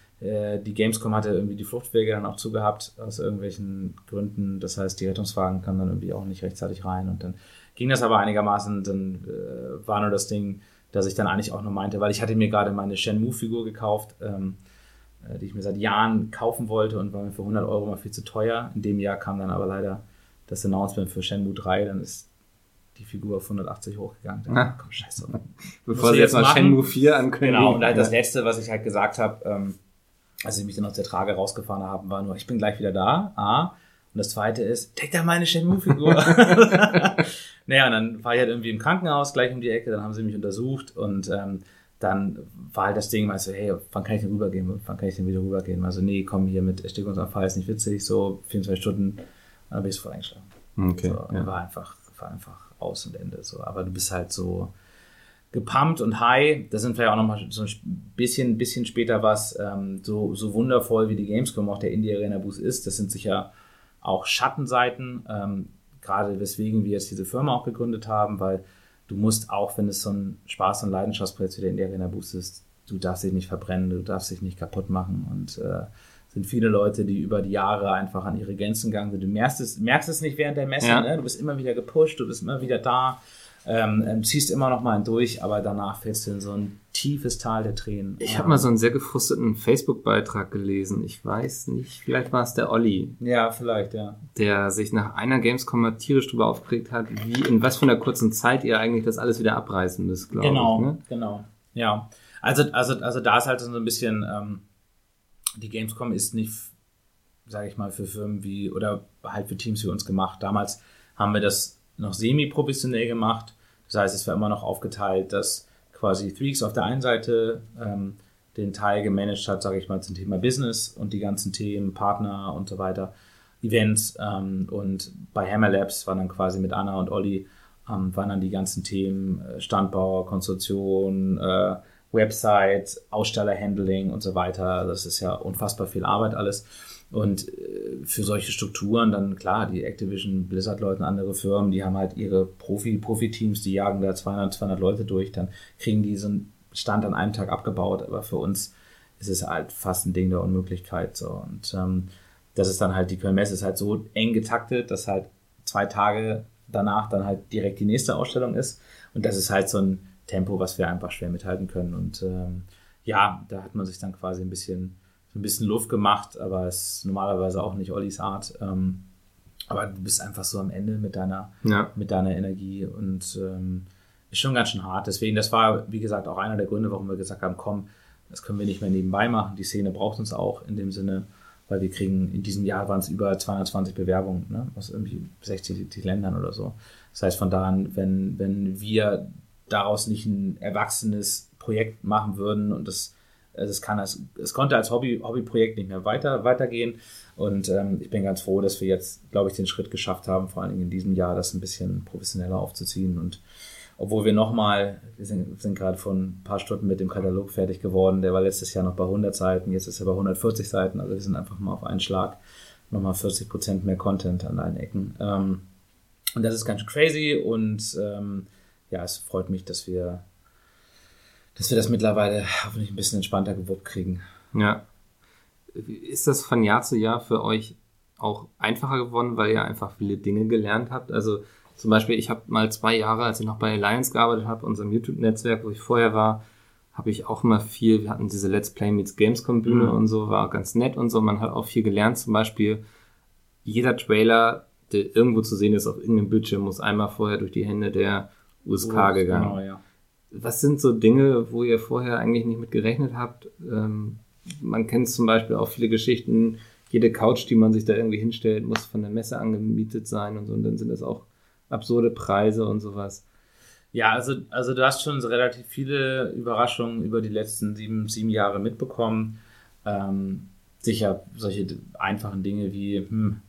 die Gamescom hatte irgendwie die Fluchtwege dann auch zugehabt, aus irgendwelchen Gründen. Das heißt, die Rettungswagen kamen dann irgendwie auch nicht rechtzeitig rein und dann ging das aber einigermaßen. Dann äh, war nur das Ding, dass ich dann eigentlich auch nur meinte, weil ich hatte mir gerade meine Shenmue-Figur gekauft, ähm, äh, die ich mir seit Jahren kaufen wollte und war mir für 100 Euro mal viel zu teuer. In dem Jahr kam dann aber leider das Announcement für Shenmue 3, dann ist die Figur auf 180 hochgegangen. Dann, Ah. komm, scheiße. Bevor sie jetzt mal machen? Shenmue 4 ankündigen. Genau, und halt das Ja. Letzte, was ich halt gesagt habe, ähm, als sie mich dann aus der Trage rausgefahren haben, war nur, ich bin gleich wieder da, A. Und das zweite ist, take da meine Shenmue-Figur. naja, und dann war ich halt irgendwie im Krankenhaus gleich um die Ecke, dann haben sie mich untersucht und ähm, dann war halt das Ding, weißt du, hey, wann kann ich denn rübergehen? Wann kann ich denn wieder rübergehen? Also, nee, komm hier mit Erstickungsanfall, ist nicht witzig, so 24 Stunden, und dann bin ich sofort eingeschlafen. Okay, so, ja. war einfach, war einfach aus und Ende. So. Aber du bist halt so, gepumpt und high. Das sind vielleicht auch nochmal so ein bisschen, bisschen später was. Ähm, so, so wundervoll wie die Gamescom auch der Indie Arena Boost ist. Das sind sicher auch Schattenseiten. Ähm, gerade weswegen wir jetzt diese Firma auch gegründet haben, weil du musst auch, wenn es so ein Spaß- und Leidenschaftsprojekt wie der Indie Arena Boost ist, du darfst dich nicht verbrennen, du darfst dich nicht kaputt machen und äh, sind viele Leute, die über die Jahre einfach an ihre Grenzen gegangen sind. Du merkst es, merkst es nicht während der Messe, ja. ne? du bist immer wieder gepusht, du bist immer wieder da, ähm, ähm ziehst immer noch mal durch, aber danach fällst du in so ein tiefes Tal der Tränen. Ich habe mal so einen sehr gefrusteten Facebook-Beitrag gelesen. Ich weiß nicht, vielleicht war es der Olli. Ja, vielleicht, ja. Der sich nach einer Gamescom tierisch drüber aufgeregt hat, wie in was für einer kurzen Zeit ihr eigentlich das alles wieder abreißen müsst, glaube genau, ich. Genau, ne? genau. Ja. Also, also, also da ist halt so ein bisschen, ähm, die Gamescom ist nicht, sage ich mal, für Firmen wie, oder halt für Teams wie uns gemacht. Damals haben wir das noch semi-professionell gemacht. Das heißt, es war immer noch aufgeteilt, dass quasi Threeks auf der einen Seite ähm, den Teil gemanagt hat, sage ich mal, zum Thema Business und die ganzen Themen, Partner und so weiter, Events. Ähm, und bei Hammer Labs waren dann quasi mit Anna und Olli ähm, waren dann die ganzen Themen äh, Standbau, Konstruktion, äh, Website, Ausstellerhandling und so weiter. Das ist ja unfassbar viel Arbeit alles. Und äh, für solche Strukturen dann klar, die Activision, Blizzard-Leute, andere Firmen, die haben halt ihre Profi, Profi-Teams, die jagen da 200, 200 Leute durch, dann kriegen die so einen Stand an einem Tag abgebaut. Aber für uns ist es halt fast ein Ding der Unmöglichkeit. So. Und ähm, das ist dann halt, die Köln-Messe ist halt so eng getaktet, dass halt zwei Tage danach dann halt direkt die nächste Ausstellung ist. Und das ist halt so ein Tempo, was wir einfach schwer mithalten können. Und ähm, ja, da hat man sich dann quasi ein bisschen, ein bisschen Luft gemacht, aber es ist normalerweise auch nicht Ollis Art. Ähm, aber du bist einfach so am Ende mit deiner, ja. mit deiner Energie und ähm, ist schon ganz schön hart. Deswegen, das war, wie gesagt, auch einer der Gründe, warum wir gesagt haben, komm, das können wir nicht mehr nebenbei machen. Die Szene braucht uns auch in dem Sinne, weil wir kriegen, in diesem Jahr waren es über 220 Bewerbungen, ne, aus irgendwie 60 Ländern oder so. Das heißt, von da an, wenn, wenn wir daraus nicht ein erwachsenes Projekt machen würden und das es kann als, es konnte als Hobby, Hobbyprojekt nicht mehr weiter, weitergehen. Und ähm, ich bin ganz froh, dass wir jetzt, glaube ich, den Schritt geschafft haben, vor allen Dingen in diesem Jahr, das ein bisschen professioneller aufzuziehen. Und obwohl wir nochmal, wir sind, sind gerade vor ein paar Stunden mit dem Katalog fertig geworden, der war letztes Jahr noch bei 100 Seiten, jetzt ist er bei 140 Seiten, also wir sind einfach mal auf einen Schlag nochmal 40 Prozent mehr Content an allen Ecken. Ähm, und das ist ganz crazy und ähm, ja, es freut mich, dass wir, dass wir das mittlerweile hoffentlich ein bisschen entspannter gewuppt kriegen. Ja. Ist das von Jahr zu Jahr für euch auch einfacher geworden, weil ihr einfach viele Dinge gelernt habt? Also zum Beispiel, ich habe mal zwei Jahre, als ich noch bei Alliance gearbeitet habe, unserem YouTube-Netzwerk, wo ich vorher war, habe ich auch immer viel, wir hatten diese Let's Play Meets Gamescom Bühne mhm. und so, war ganz nett und so. Man hat auch viel gelernt, zum Beispiel jeder Trailer, der irgendwo zu sehen ist auf irgendeinem Bildschirm, muss einmal vorher durch die Hände der USK oh, gegangen. Genau, ja. Was sind so Dinge, wo ihr vorher eigentlich nicht mit gerechnet habt? Ähm, man kennt zum Beispiel auch viele Geschichten, jede Couch, die man sich da irgendwie hinstellt, muss von der Messe angemietet sein und so. Und dann sind das auch absurde Preise und sowas. Ja, also, also du hast schon relativ viele Überraschungen über die letzten sieben, sieben Jahre mitbekommen. Ähm, sicher solche einfachen Dinge wie, hm,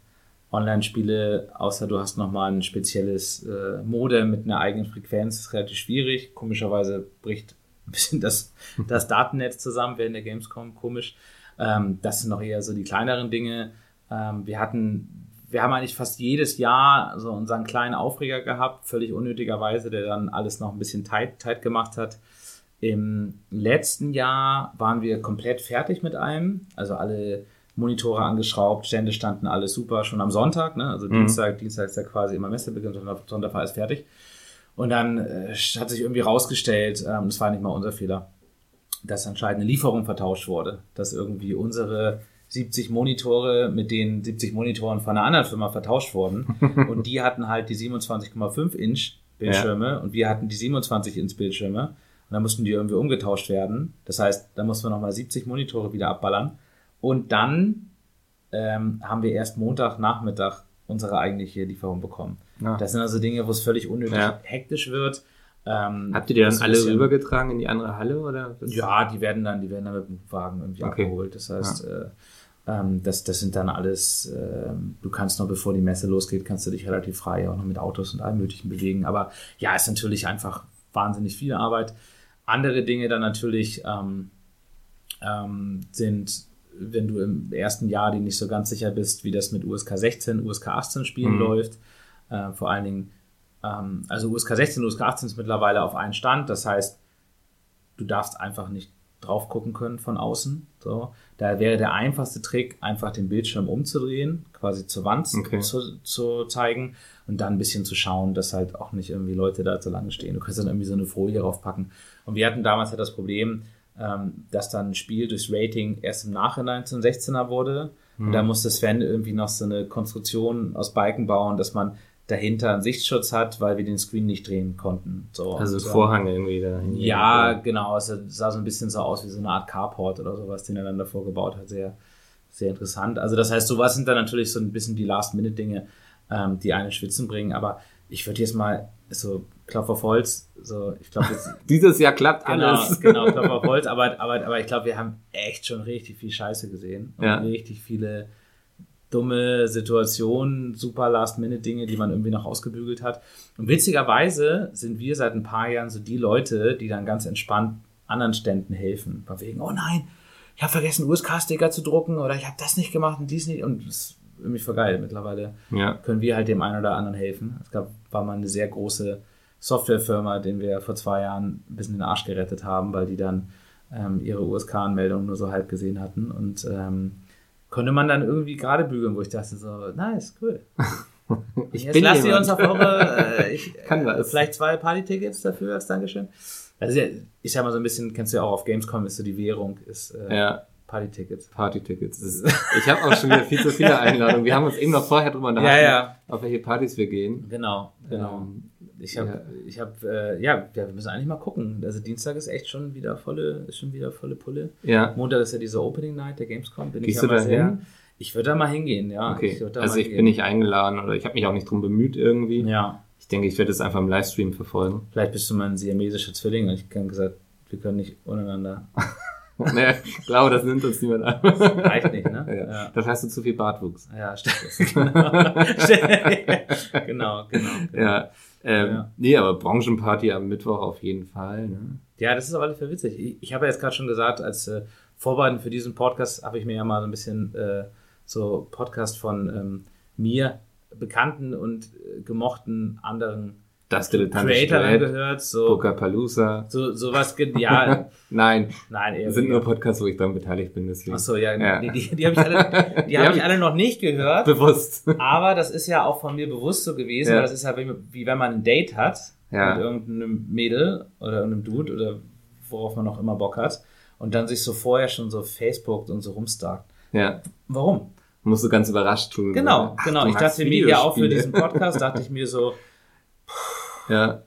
Online-Spiele, außer du hast nochmal ein spezielles äh, Modem mit einer eigenen Frequenz, ist relativ schwierig. Komischerweise bricht ein bisschen das, das Datennetz zusammen während der Gamescom, komisch. Ähm, das sind noch eher so die kleineren Dinge. Ähm, wir hatten, wir haben eigentlich fast jedes Jahr so unseren kleinen Aufreger gehabt, völlig unnötigerweise, der dann alles noch ein bisschen tight, tight gemacht hat. Im letzten Jahr waren wir komplett fertig mit allem. Also alle Monitore angeschraubt, Stände standen alles super, schon am Sonntag, ne? also mhm. Dienstag, Dienstag ist ja quasi immer Messebeginn, Sonntag war alles fertig. Und dann äh, hat sich irgendwie rausgestellt, ähm, das war nicht mal unser Fehler, dass anscheinend eine Lieferung vertauscht wurde, dass irgendwie unsere 70 Monitore mit den 70 Monitoren von einer anderen Firma vertauscht wurden und die hatten halt die 27,5 Inch Bildschirme ja. und wir hatten die 27 Inch Bildschirme und dann mussten die irgendwie umgetauscht werden. Das heißt, da mussten wir nochmal 70 Monitore wieder abballern und dann ähm, haben wir erst Montagnachmittag unsere eigentliche Lieferung bekommen. Ja. Das sind also Dinge, wo es völlig unnötig ja. hektisch wird. Ähm, Habt ihr die dann alle bisschen, rübergetragen in die andere Halle oder? Ja, die werden dann, die werden dann mit dem Wagen irgendwie okay. abgeholt. Das heißt, ja. äh, ähm, das, das sind dann alles, äh, du kannst noch bevor die Messe losgeht, kannst du dich relativ frei auch noch mit Autos und allem Möglichen bewegen. Aber ja, ist natürlich einfach wahnsinnig viel Arbeit. Andere Dinge dann natürlich ähm, ähm, sind, wenn du im ersten Jahr die nicht so ganz sicher bist, wie das mit USK 16, USK 18 Spielen Mhm. läuft. Äh, vor allen Dingen, ähm, also USK 16 und USK 18 ist mittlerweile auf einen Stand. Das heißt, du darfst einfach nicht drauf gucken können von außen. So. Da wäre der einfachste Trick, einfach den Bildschirm umzudrehen, quasi zur Wand Okay. zu, zu zeigen und dann ein bisschen zu schauen, dass halt auch nicht irgendwie Leute da zu lange stehen. Du kannst dann irgendwie so eine Folie draufpacken. Und wir hatten damals halt das Problem, ähm, dass dann ein Spiel durchs Rating erst im Nachhinein zum 16er wurde. Und da musste Sven irgendwie noch so eine Konstruktion aus Balken bauen, dass man dahinter einen Sichtschutz hat, weil wir den Screen nicht drehen konnten. So, Also und, ähm, Vorhang irgendwie dahin. ja, genau. Es sah so ein bisschen so aus wie so eine Art Carport oder sowas, den er dann davor gebaut hat. Sehr, sehr interessant. Also das heißt, sowas sind dann natürlich so ein bisschen die Last-Minute-Dinge, ähm, die eine Schwitzen bringen. Aber ich würde jetzt mal so Klopf auf Holz, so ich glaube Dieses Jahr klappt genau, alles. genau Klopf auf Holz. Aber, aber, aber ich glaube, wir haben echt schon richtig viel Scheiße gesehen und Ja. richtig viele dumme Situationen, super Last-Minute-Dinge, die man irgendwie noch ausgebügelt hat. Und witzigerweise sind wir seit ein paar Jahren so die Leute, die dann ganz entspannt anderen Ständen helfen. Von wegen, oh nein, ich habe vergessen, USK-Sticker zu drucken oder ich habe das nicht gemacht und dies nicht. Und das ist irgendwie voll geil. Mittlerweile Ja. können wir halt dem einen oder anderen helfen. Es gab, war mal eine sehr große Softwarefirma, den wir vor zwei Jahren ein bisschen den Arsch gerettet haben, weil die dann ähm, ihre USK-Anmeldung nur so halb gesehen hatten. Und ähm, konnte man dann irgendwie gerade bügeln, wo ich dachte so, nice, cool. Ich Jetzt lasst ihr uns auf eure, äh, ich, Kann äh, das. vielleicht zwei Party-Tickets dafür als Dankeschön. Also ich sag mal so ein bisschen, kennst du ja auch auf Gamescom, ist so die Währung, ist äh, Ja, Party-Tickets. Party-Tickets. Ich habe auch schon wieder viel zu viele Einladungen. Wir haben uns eben noch vorher drüber unterhalten, Ja, ja. auf welche Partys wir gehen. Genau, genau. Ähm, Ich habe, ja. ich habe, äh, ja, wir müssen eigentlich mal gucken. Also Dienstag ist echt schon wieder volle, ist schon wieder volle Pulle. Ja, Montag ist ja diese Opening Night der Gamescom. Bin Gehst ich ja du da hin? Ich würde da mal hingehen, ja. okay. da Also ich hingehen. bin nicht eingeladen oder ich habe mich auch nicht drum bemüht irgendwie. Ja, Ich denke, ich werde es einfach im Livestream verfolgen. vielleicht bist du mal ein siamesischer Zwilling und ich kann gesagt, wir können nicht untereinander. nee, ich glaube, das nimmt uns niemand an. Reicht nicht, ne? Ja. Ja. Dafür hast du zu viel Bartwuchs. Ja, stimmt. genau. genau, genau. Ja. Ähm, Ja. Nee, aber Branchenparty am Mittwoch auf jeden Fall. Ne? Ja, das ist auf alle Fälle witzig. Ich, ich habe ja jetzt gerade schon gesagt, als äh, Vorbereitung für diesen Podcast habe ich mir ja mal so ein bisschen äh, so Podcast von ähm, mir bekannten und äh, gemochten anderen Das dilettantische Creator Duett, angehört. So, Booker so sowas, ge- ja, Nein, nein, eher das sind nur Podcasts, wo ich daran beteiligt bin, deswegen. Achso, ja, Ja. die, die, die habe ich, alle, die Die hab hab ich alle noch nicht gehört. Bewusst. Aber das ist ja auch von mir bewusst so gewesen, Ja. weil das ist ja wie, wie wenn man ein Date hat Ja. mit irgendeinem Mädel oder irgendeinem Dude oder worauf man auch immer Bock hat und dann sich so vorher schon so Facebookt und so rumstarkt. Ja. Warum? Musst du ganz überrascht tun. Genau, Ach, genau. Ich dachte mir ja auch für diesen Podcast, dachte ich mir so, Ja,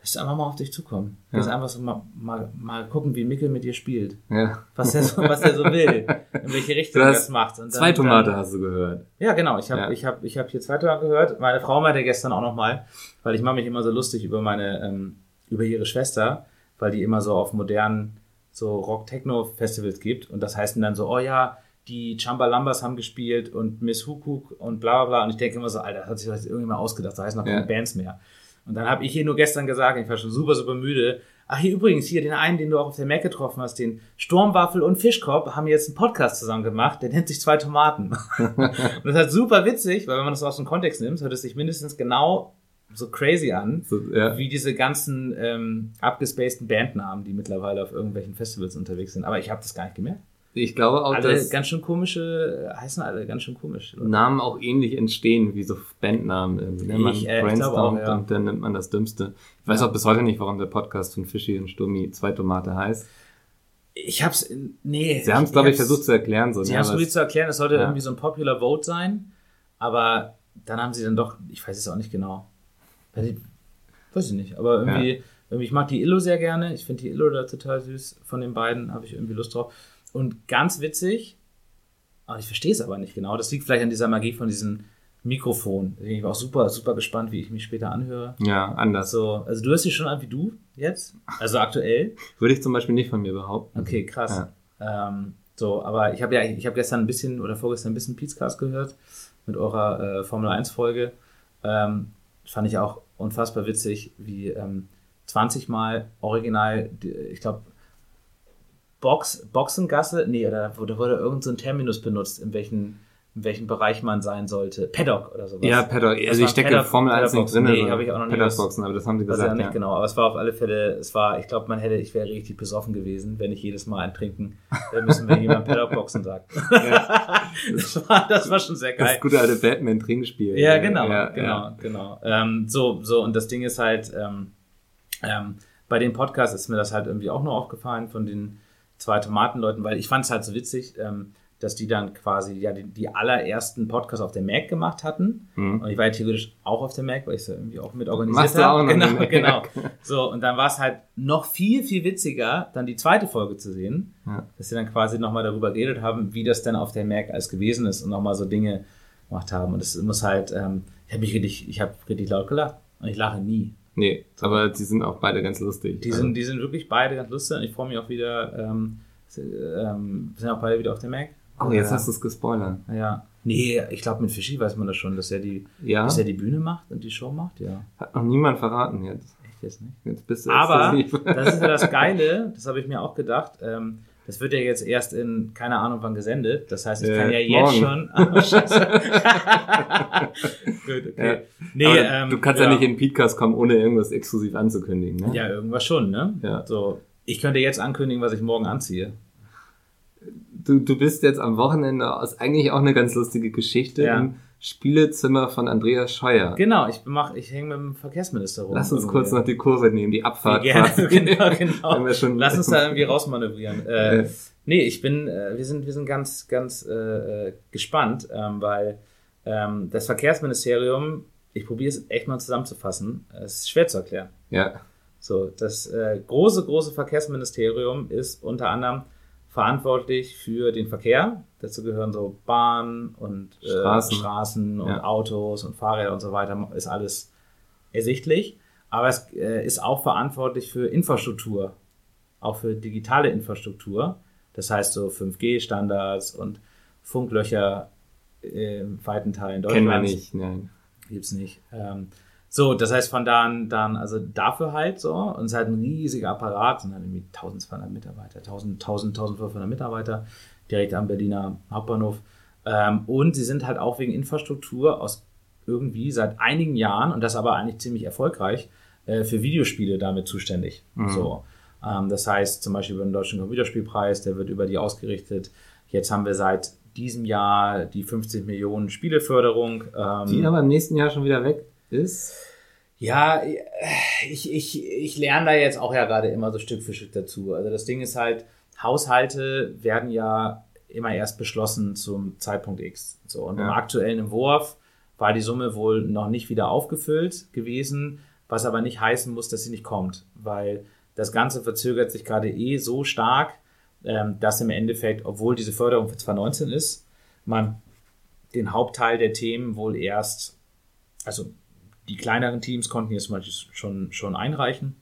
lass einfach mal auf dich zukommen. Ja. Lass einfach so mal, mal, mal gucken, wie Mikkel mit dir spielt. ja. Was er so, was er so will, in welche Richtung er das macht. Und dann- Zwei Tomate dann- hast du gehört. Ja, genau. Ich habe Ja. ich hab, ich hab hier zwei Tage gehört. Meine Frau meinte gestern auch nochmal, weil ich mache mich immer so lustig über meine, ähm, über ihre Schwester, weil die immer so auf modernen so Rock-Techno-Festivals gibt. Und das heißt dann so, oh ja, die Chambalambas haben gespielt und Miss Hukuk und bla bla bla. Und ich denke immer so, Alter, das hat sich das irgendjemand ausgedacht. Da heißen noch keine Ja. Bands mehr. Und dann habe ich hier nur gestern gesagt, ich war schon super, super müde. Ach, hier übrigens, hier den einen, den du auch auf der Mac getroffen hast, den Sturmwaffel und Fischkopf, haben jetzt einen Podcast zusammen gemacht, der nennt sich Zwei Tomaten. und das ist halt super witzig, weil wenn man das aus dem Kontext nimmt, hört es sich mindestens genau so crazy an, So, ja. wie diese ganzen ähm, abgespaceden Bandnamen, die mittlerweile auf irgendwelchen Festivals unterwegs sind. Aber ich habe das gar nicht gemerkt. Ich glaube auch, Alle dass ganz schön komische, heißen alle ganz schön komisch. Namen auch ähnlich entstehen wie so Bandnamen. Irgendwie, ne? Man Ich, äh, brainstormt auch, ja. und dann nimmt man das Dümmste. Ich weiß Ja. auch bis heute nicht, warum der Podcast von Fischi und Sturmi zwei Tomate heißt. Ich hab's, nee. Sie haben es, glaube ich, versucht zu erklären. So, Sie ne? haben es probiert zu erklären, es sollte Ja. irgendwie so ein Popular Vote sein, aber dann haben sie dann doch, ich weiß es auch nicht genau. Weiß ich, weiß ich nicht, aber irgendwie, irgendwie, ich mag die Illo sehr gerne. Ich finde die Illo da total süß. Von den beiden habe ich irgendwie Lust drauf. Und ganz witzig, aber ich verstehe es aber nicht genau. Das liegt vielleicht an dieser Magie von diesem Mikrofon. Ich bin auch super, super gespannt, wie ich mich später anhöre. ja, anders. Also, also du hörst dich schon an wie du jetzt? Also aktuell? Würde ich zum Beispiel nicht von mir behaupten. Okay, krass. Ähm, so, aber ich habe ja, ich habe gestern ein bisschen oder vorgestern ein bisschen Pizcast gehört mit eurer äh, Formel 1 Folge. Ähm, fand ich auch unfassbar witzig, wie ähm, 20 Mal original, ich glaube, Box, Boxengasse, nee, oder wurde, wurde irgendein so Terminus benutzt, in welchen in welchem Bereich man sein sollte. Paddock oder sowas. Ja, Paddock. Also ich stecke Paddock, Formel 1 nicht drin. Nee, habe ich auch noch nicht. Paddock-Boxen, aber das haben sie gesagt. Ja nicht ja. genau. Aber es war auf alle Fälle, es war, ich glaube, man hätte, ich wäre richtig besoffen gewesen, wenn ich jedes Mal ein Trinken müssen, wenn jemand Paddock-Boxen sagt. Ja. das, war, das war schon sehr geil. Das gute alte Batman-Trinkspiel. Ja, genau, ja, genau, genau. Ähm, so, so, und das Ding ist halt, ähm, ähm, bei den Podcasts ist mir das halt irgendwie auch nur aufgefallen von den zwei Tomatenleuten, weil ich fand es halt so witzig, ähm, dass die dann quasi ja die, die allerersten Podcasts auf der Mac gemacht hatten. Mhm. Und ich war ja theoretisch auch auf der Mac, weil ich es ja irgendwie auch mit organisiert habe. Genau, genau. So, und dann war es halt noch viel, viel witziger, dann die zweite Folge zu sehen, ja. dass sie dann quasi nochmal darüber geredet haben, wie das denn auf der Mac alles gewesen ist und nochmal so Dinge gemacht haben. Und es muss halt, ähm, ich habe mich richtig, ich habe richtig laut gelacht. Und ich lache nie. Nee, aber die sind auch beide ganz lustig. Die, also. sind, die sind wirklich beide ganz lustig und ich freue mich auch wieder, ähm, ähm, sind auch beide wieder auf der Mac. Oh, jetzt ja. hast du es gespoilert. Ja. Nee, ich glaube, mit Fischi weiß man das schon, dass er, die, ja? dass er die Bühne macht und die Show macht, ja. Hat noch niemand verraten jetzt. Echt jetzt nicht? Jetzt bist du Aber das ist ja das Geile, das habe ich mir auch gedacht. Ähm, das wird ja jetzt erst in, keine Ahnung wann gesendet. Das heißt, ich äh, kann ja jetzt morgen. schon. Oh, scheiße. Gut, okay. Ja. Nee, ähm, du kannst ja. ja. nicht in Podcast kommen, ohne irgendwas exklusiv anzukündigen, ne? Ja, irgendwas schon, ne? Ja. So, ich könnte jetzt ankündigen, was ich morgen anziehe du, du bist jetzt am Wochenende aus eigentlich auch eine ganz lustige Geschichte ja. im Spielezimmer von Andreas Scheuer. Genau, ich mach, ich hänge mit dem Verkehrsminister rum. Lass uns irgendwie. kurz noch die Kurve nehmen, die Abfahrt. Ja, genau, genau. Lass uns da irgendwie rausmanövrieren. Äh, nee, ich bin, äh, wir sind, wir sind ganz, ganz äh, äh, gespannt, ähm, weil ähm, das Verkehrsministerium, ich probiere es echt mal zusammenzufassen, es ist schwer zu erklären. Ja. So, das äh, große, große Verkehrsministerium ist unter anderem verantwortlich für den Verkehr. Dazu gehören so Bahnen und äh, Straßen, Straßen und ja. Autos und Fahrräder und so weiter. Ist alles ersichtlich. Aber es äh, ist auch verantwortlich für Infrastruktur, auch für digitale Infrastruktur. Das heißt so 5G-Standards und Funklöcher im weiten Teilen Deutschlands. Kennen wir nicht, nein. Gibt's nicht. Ähm, so, das heißt von da an, dann, also dafür halt so, und es ist halt ein riesiger Apparat, sind halt irgendwie 1200 Mitarbeiter, 1000, 1000, 1500 Mitarbeiter direkt am Berliner Hauptbahnhof. Ähm, und sie sind halt auch wegen Infrastruktur aus irgendwie seit einigen Jahren, und das aber eigentlich ziemlich erfolgreich, äh, für Videospiele damit zuständig. Mhm. So. Ähm, das heißt zum Beispiel über den Deutschen Computerspielpreis, der wird über die ausgerichtet. Jetzt haben wir seit diesem Jahr die 50 Millionen Spieleförderung. Ähm, die aber im nächsten Jahr schon wieder weg ist? Ja, ich, ich, ich lerne da jetzt auch ja gerade immer so Stück für Stück dazu. Also das Ding ist halt, Haushalte werden ja immer erst beschlossen zum Zeitpunkt X. So, und ja. im aktuellen Entwurf war die Summe wohl noch nicht wieder aufgefüllt gewesen, was aber nicht heißen muss, dass sie nicht kommt, weil das Ganze verzögert sich gerade eh so stark, ähm, dass im Endeffekt, obwohl diese Förderung für 2019 ist, man den Hauptteil der Themen wohl erst, also die kleineren Teams konnten jetzt zum Beispiel schon, schon einreichen.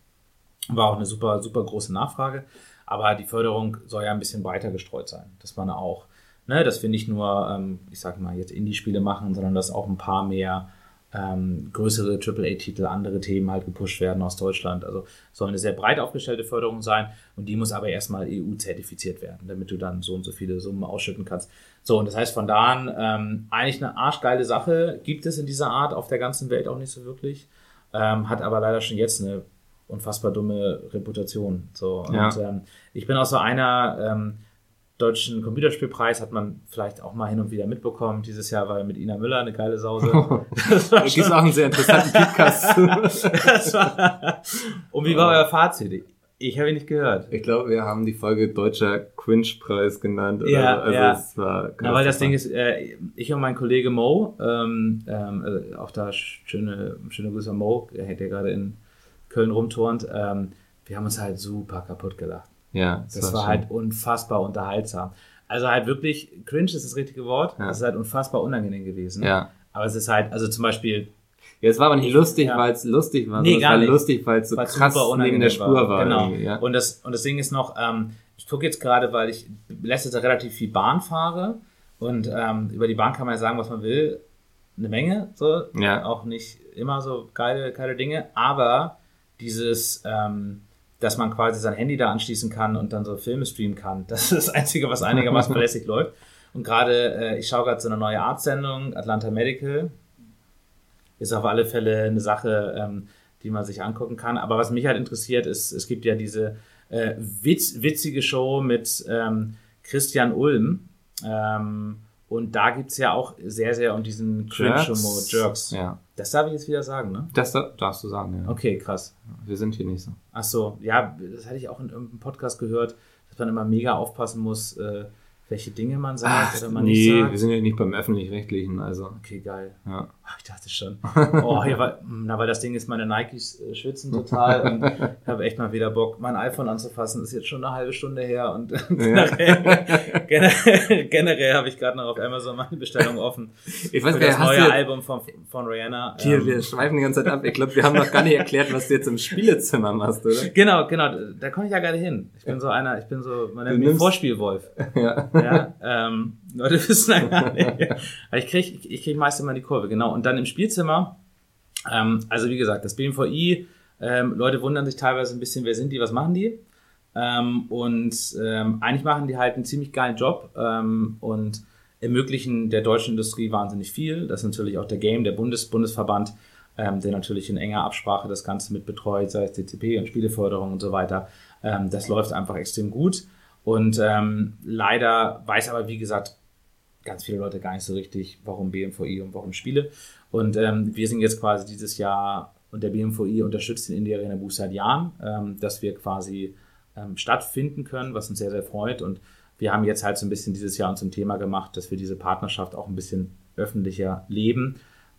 War auch eine super, super große Nachfrage. Aber die Förderung soll ja ein bisschen breiter gestreut sein. Dass man auch, ne, dass wir nicht nur, ähm, ich sag mal, jetzt Indie-Spiele machen, sondern dass auch ein paar mehr ähm, größere AAA-Titel, andere Themen halt gepusht werden aus Deutschland. Also soll eine sehr breit aufgestellte Förderung sein und die muss aber erstmal EU-zertifiziert werden, damit du dann so und so viele Summen ausschütten kannst. So, und das heißt von da an, ähm, eigentlich eine arschgeile Sache gibt es in dieser Art auf der ganzen Welt auch nicht so wirklich, ähm, hat aber leider schon jetzt eine unfassbar dumme Reputation. So, und ja. ähm, ich bin auch so einer, ähm, deutschen Computerspielpreis hat man vielleicht auch mal hin und wieder mitbekommen. Dieses Jahr war mit Ina Müller eine geile Sause. Das war schon, auch einen sehr interessanten Podcast. und wie war euer Fazit? Ich habe ihn nicht gehört. Ich glaube, wir haben die Folge Deutscher Cringe-Preis genannt. Oder ja, also ja. Es war Na, weil das Ding ist, äh, ich und mein Kollege Mo, ähm, ähm, äh, auch da schöne, schöne Grüße an Mo, der hätte gerade in Köln rumturnt, ähm, wir haben uns halt super kaputt gelacht. Ja, das, das war, war halt unfassbar unterhaltsam. Also halt wirklich, cringe ist das richtige Wort. Ja. Das ist halt unfassbar unangenehm gewesen. Ja. Aber es ist halt, also zum Beispiel. Ja, es war aber nicht lustig, ja. weil es lustig war. Nee, gar es war nicht. lustig, weil es so weil's krass neben der Spur war. war genau. Ja. Und, das, und das Ding ist noch, ähm, ich gucke jetzt gerade, weil ich letztes Jahr relativ viel Bahn fahre. Und ähm, über die Bahn kann man ja sagen, was man will. Eine Menge, so. Ja. Auch nicht immer so geile, geile Dinge. Aber dieses, ähm, dass man quasi sein Handy da anschließen kann und dann so Filme streamen kann. Das ist das Einzige, was einigermaßen verlässlich läuft. Und gerade, äh, ich schaue gerade so eine neue Arztsendung, Atlanta Medical. Ist auf alle Fälle eine Sache, ähm, die man sich angucken kann. Aber was mich halt interessiert, ist, es gibt ja diese äh, witz, witzige Show mit ähm, Christian Ulm. Ähm, und da gibt es ja auch sehr, sehr um diesen Cringe-Humor, Jerks. Ja. Das darf ich jetzt wieder sagen, ne? Das da- darfst du sagen, ja. Okay, krass. Wir sind hier nicht so. Ach so, ja, das hatte ich auch in irgendeinem Podcast gehört, dass man immer mega aufpassen muss, äh, welche Dinge man sagt oder man nicht nee, sagt. wir sind ja nicht beim Öffentlich-Rechtlichen, also. Okay, geil. Ja. Ach, ich dachte schon. Oh, hier war, na, weil das Ding ist, meine Nikes äh, schwitzen total und ich habe echt mal wieder Bock, mein iPhone anzufassen. Ist jetzt schon eine halbe Stunde her und generell, generell, generell habe ich gerade noch auf Amazon meine Bestellung offen. Ich weiß Für das neue du Album von, von Rihanna. hier, Ähm, wir schweifen die ganze Zeit ab. Ich glaube, wir haben noch gar nicht erklärt, was du jetzt im Spielezimmer machst, oder? Genau, genau, da komme ich ja gerade hin. Ich bin so einer, ich bin so, man nennt Du mich nimmst- Vorspielwolf. Ja. Ja, ähm, Leute wissen ja gar nicht. Ich krieg, ich, krieg meist immer die Kurve, genau. Und dann im Spielzimmer, ähm, also wie gesagt, das BMVI, ähm, Leute wundern sich teilweise ein bisschen, wer sind die, was machen die? Ähm, und ähm, eigentlich machen die halt einen ziemlich geilen Job ähm, und ermöglichen der deutschen Industrie wahnsinnig viel. Das ist natürlich auch der Game, der Bundes Bundesverband, ähm, der natürlich in enger Absprache das Ganze mit betreut, sei es DCP und Spieleförderung und so weiter. Das läuft einfach extrem gut. Und ähm, leider weiß aber, wie gesagt, ganz viele Leute gar nicht so richtig, warum BMVI und warum Spiele. Und ähm, wir sind jetzt quasi dieses Jahr und der BMVI unterstützt den Indie Arena Boost seit Jahren, ähm, dass wir quasi ähm, stattfinden können, was uns sehr, sehr freut. Und wir haben jetzt halt so ein bisschen dieses Jahr uns zum Thema gemacht, dass wir diese Partnerschaft auch ein bisschen öffentlicher leben,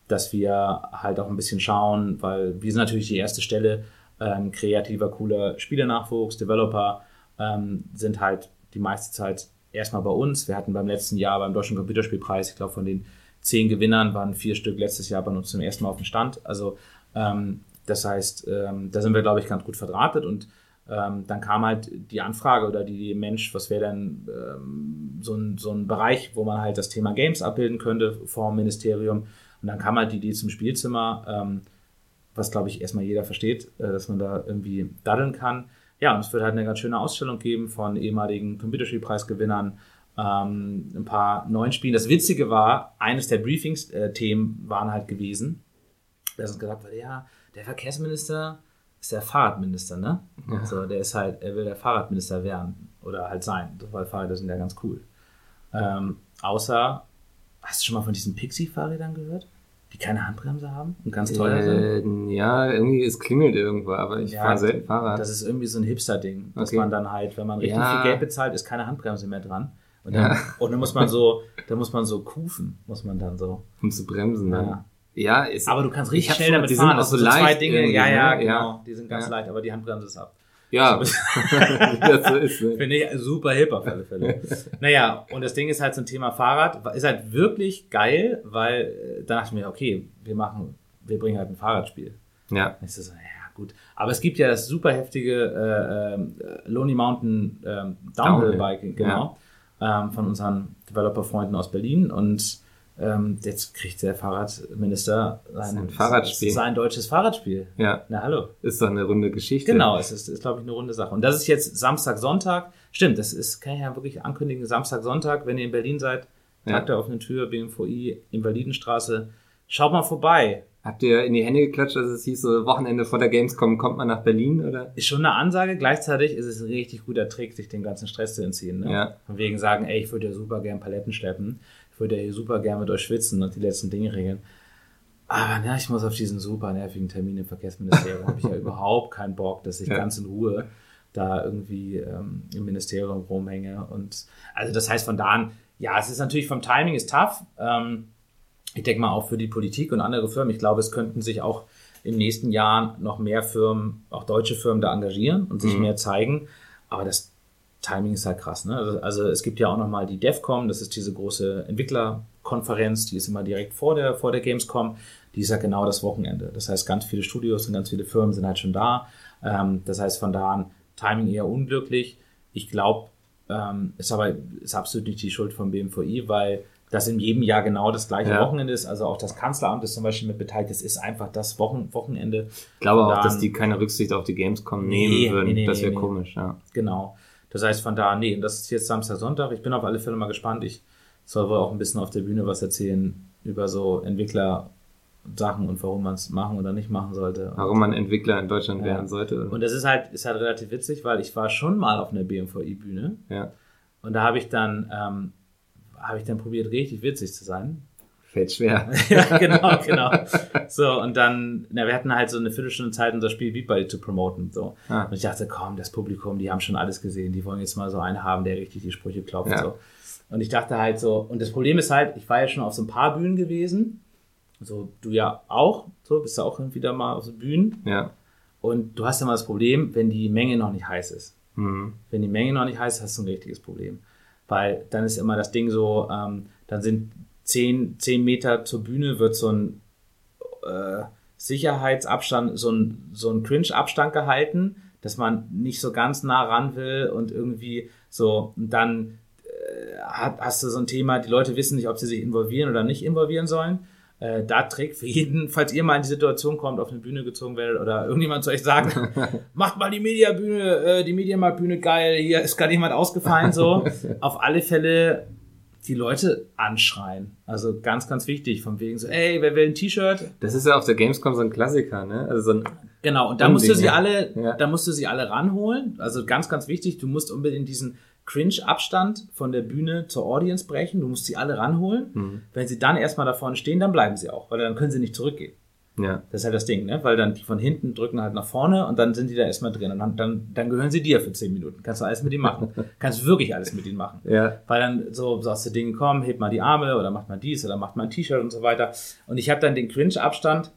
dass wir halt auch ein bisschen schauen, weil wir sind natürlich die erste Stelle, ähm, kreativer, cooler Spielenachwuchs, Developer ähm, sind halt die meiste Zeit erstmal bei uns. Wir hatten beim letzten Jahr beim Deutschen Computerspielpreis, ich glaube, von den zehn Gewinnern waren vier Stück letztes Jahr bei uns zum ersten Mal auf dem Stand. Also ähm, das heißt, ähm, da sind wir, glaube ich, ganz gut verdrahtet und ähm, dann kam halt die Anfrage oder die, Mensch, was wäre denn ähm, so, ein, so ein Bereich, wo man halt das Thema Games abbilden könnte vom Ministerium. Und dann kam halt die Idee zum Spielzimmer, ähm, was glaube ich erstmal jeder versteht, äh, dass man da irgendwie daddeln kann. Ja, und es wird halt eine ganz schöne Ausstellung geben von ehemaligen Computerspielpreisgewinnern, ähm, ein paar neuen Spielen. Das Witzige war, eines der Briefings-Themen waren halt gewesen, dass uns gesagt wurde, ja, der Verkehrsminister ist der Fahrradminister, ne? So, der ist halt, er will der Fahrradminister werden oder halt sein, weil Fahrräder sind ja ganz cool. Ähm, außer, hast du schon mal von diesen Pixie-Fahrrädern gehört? Die keine Handbremse haben und ganz teuer sind? Äh, ja, irgendwie, es klingelt irgendwo, aber ich Ja, fahre selten Fahrrad. Das ist irgendwie so ein Hipster-Ding, dass Okay. man dann halt, wenn man richtig Ja. viel Geld bezahlt, ist keine Handbremse mehr dran. Und dann, Ja. und dann muss man so, dann muss man so kufen, muss man dann so. um zu bremsen. Ja. Ja, ja ist, Aber du kannst Ich richtig schnell damit die fahren. sind auch Das so sind zwei leicht Dinge. irgendwie, Ja, ja, ne? genau. Ja. Die sind ganz leicht, aber die Handbremse ist ab. Ja, das so ist. Ne? Finde ich super hip auf alle Fälle. naja, und das Ding ist halt zum Thema Fahrrad, ist halt wirklich geil, weil äh, da dachte ich mir, okay, wir machen, wir bringen halt ein Fahrradspiel. Ja, Und ich so, ja, gut. Aber es gibt ja das super heftige äh, äh, Lonely Mountain ähm, Downhill Biking, genau. Ähm, von unseren Developer-Freunden aus Berlin. Und ähm, jetzt kriegt der Fahrradminister sein, Sein Fahrradspiel. sein deutsches Fahrradspiel. ja, Na hallo. ist doch eine runde Geschichte. Genau, es ist, ist glaube ich, eine runde Sache. Und das ist jetzt Samstag, Sonntag. Stimmt, das ist, kann ich ja wirklich ankündigen, Samstag, Sonntag, wenn ihr in Berlin seid, Ja. Tag der offenen Tür, BMVI, Invalidenstraße. Schaut mal vorbei. Habt ihr in die Hände geklatscht, dass es hieß, so Wochenende vor der Gamescom kommt man nach Berlin, oder? Ist schon eine Ansage, gleichzeitig ist es ein richtig guter Trick, sich den ganzen Stress zu entziehen. Ne? Ja. Von wegen sagen, ey, ich würde ja super gern Paletten schleppen, würde ja hier super gern mit euch schwitzen und die letzten Dinge regeln. Aber na, ich muss auf diesen super nervigen Termin im Verkehrsministerium, habe ich ja überhaupt keinen Bock, dass ich Ja. ganz in Ruhe da irgendwie ähm, im Ministerium rumhänge. Und also das heißt von da an, ja, es ist natürlich vom Timing ist tough. Ähm, ich denke mal auch für die Politik und andere Firmen. Ich glaube, es könnten sich auch in den nächsten Jahren noch mehr Firmen, auch deutsche Firmen da engagieren und sich mehr zeigen. Aber das Timing ist halt krass. Ne? Also, also es gibt ja auch nochmal die DEFCOM, das ist diese große Entwicklerkonferenz, die ist immer direkt vor der, vor der Gamescom. Die ist ja genau das Wochenende. Das heißt, ganz viele Studios und ganz viele Firmen sind halt schon da. Ähm, das heißt, von da an Timing eher unglücklich. Ich glaube, ähm, ist aber ist absolut nicht die Schuld vom BMVI, weil dass in jedem Jahr genau das gleiche Ja. Wochenende ist. Also auch das Kanzleramt ist zum Beispiel mit beteiligt. Das ist einfach das Wochen Wochenende. Ich glaube auch, dass die keine Rücksicht auf die Gamescom Nee, nehmen würden. nee, nee, das wäre nee, nee. komisch, ja. Genau. Das heißt von da, nee, das ist jetzt Samstag, Sonntag. Ich bin auf alle Fälle mal gespannt. Ich soll wohl auch ein bisschen auf der Bühne was erzählen über so Entwickler-Sachen und warum man es machen oder nicht machen sollte. Warum man Entwickler in Deutschland Ja. werden sollte. Und das ist halt, ist halt relativ witzig, weil ich war schon mal auf einer BMVI-Bühne ja. und da habe ich dann, ähm, habe ich dann probiert, richtig witzig zu sein. Fällt schwer. ja, genau, genau. So, und dann, na, wir hatten halt so eine Viertelstunde Zeit, unser Spiel Beat Buddy zu promoten. So. Ah. Und ich dachte, komm, das Publikum, die haben schon alles gesehen, die wollen jetzt mal so einen haben, der richtig die Sprüche klopft. Ja. So. Und ich dachte halt so, und das Problem ist halt, ich war ja schon auf so ein paar Bühnen gewesen. So, du ja auch, so, bist ja auch wieder mal auf so Bühnen. Ja. Und du hast immer das Problem, wenn die Menge noch nicht heiß ist. Mhm. Wenn die Menge noch nicht heiß ist, hast du ein richtiges Problem. Weil dann ist immer das Ding so, ähm, dann sind 10, 10 Meter zur Bühne, wird so ein äh, Sicherheitsabstand, so ein, so ein Cringe-Abstand gehalten, dass man nicht so ganz nah ran will und irgendwie so, und dann äh, hast du so ein Thema, die Leute wissen nicht, ob sie sich involvieren oder nicht involvieren sollen. Äh, da trägt für jeden, falls ihr mal in die Situation kommt, auf eine Bühne gezogen werdet oder irgendjemand zu euch sagt, macht mal die Mediabühne, äh, die Mediamarktbühne geil, hier ist gerade jemand ausgefallen, so. Auf alle Fälle die Leute anschreien. Also ganz, ganz wichtig, von wegen so, ey, wer will ein T-Shirt? Das ist ja auf der Gamescom so ein Klassiker, ne? Also so ein, Genau, und da musst du sie ja. alle, Ja. da musst du sie alle ranholen. Also ganz, ganz wichtig, du musst unbedingt diesen Cringe-Abstand von der Bühne zur Audience brechen. Du musst sie alle ranholen. Mhm. Wenn sie dann erstmal da vorne stehen, dann bleiben sie auch, weil dann können sie nicht zurückgehen. Ja. Das ist halt das Ding, ne? Weil dann die von hinten drücken halt nach vorne und dann sind die da erstmal drin. Und dann, dann, dann gehören sie dir für 10 Minuten. Kannst du alles mit ihnen machen. Kannst wirklich alles mit ihnen machen. Ja. Weil dann so sagst du Dinge, komm, heb mal die Arme oder macht mal dies oder macht mal ein T-Shirt und so weiter. Und ich habe dann den Cringe-Abstand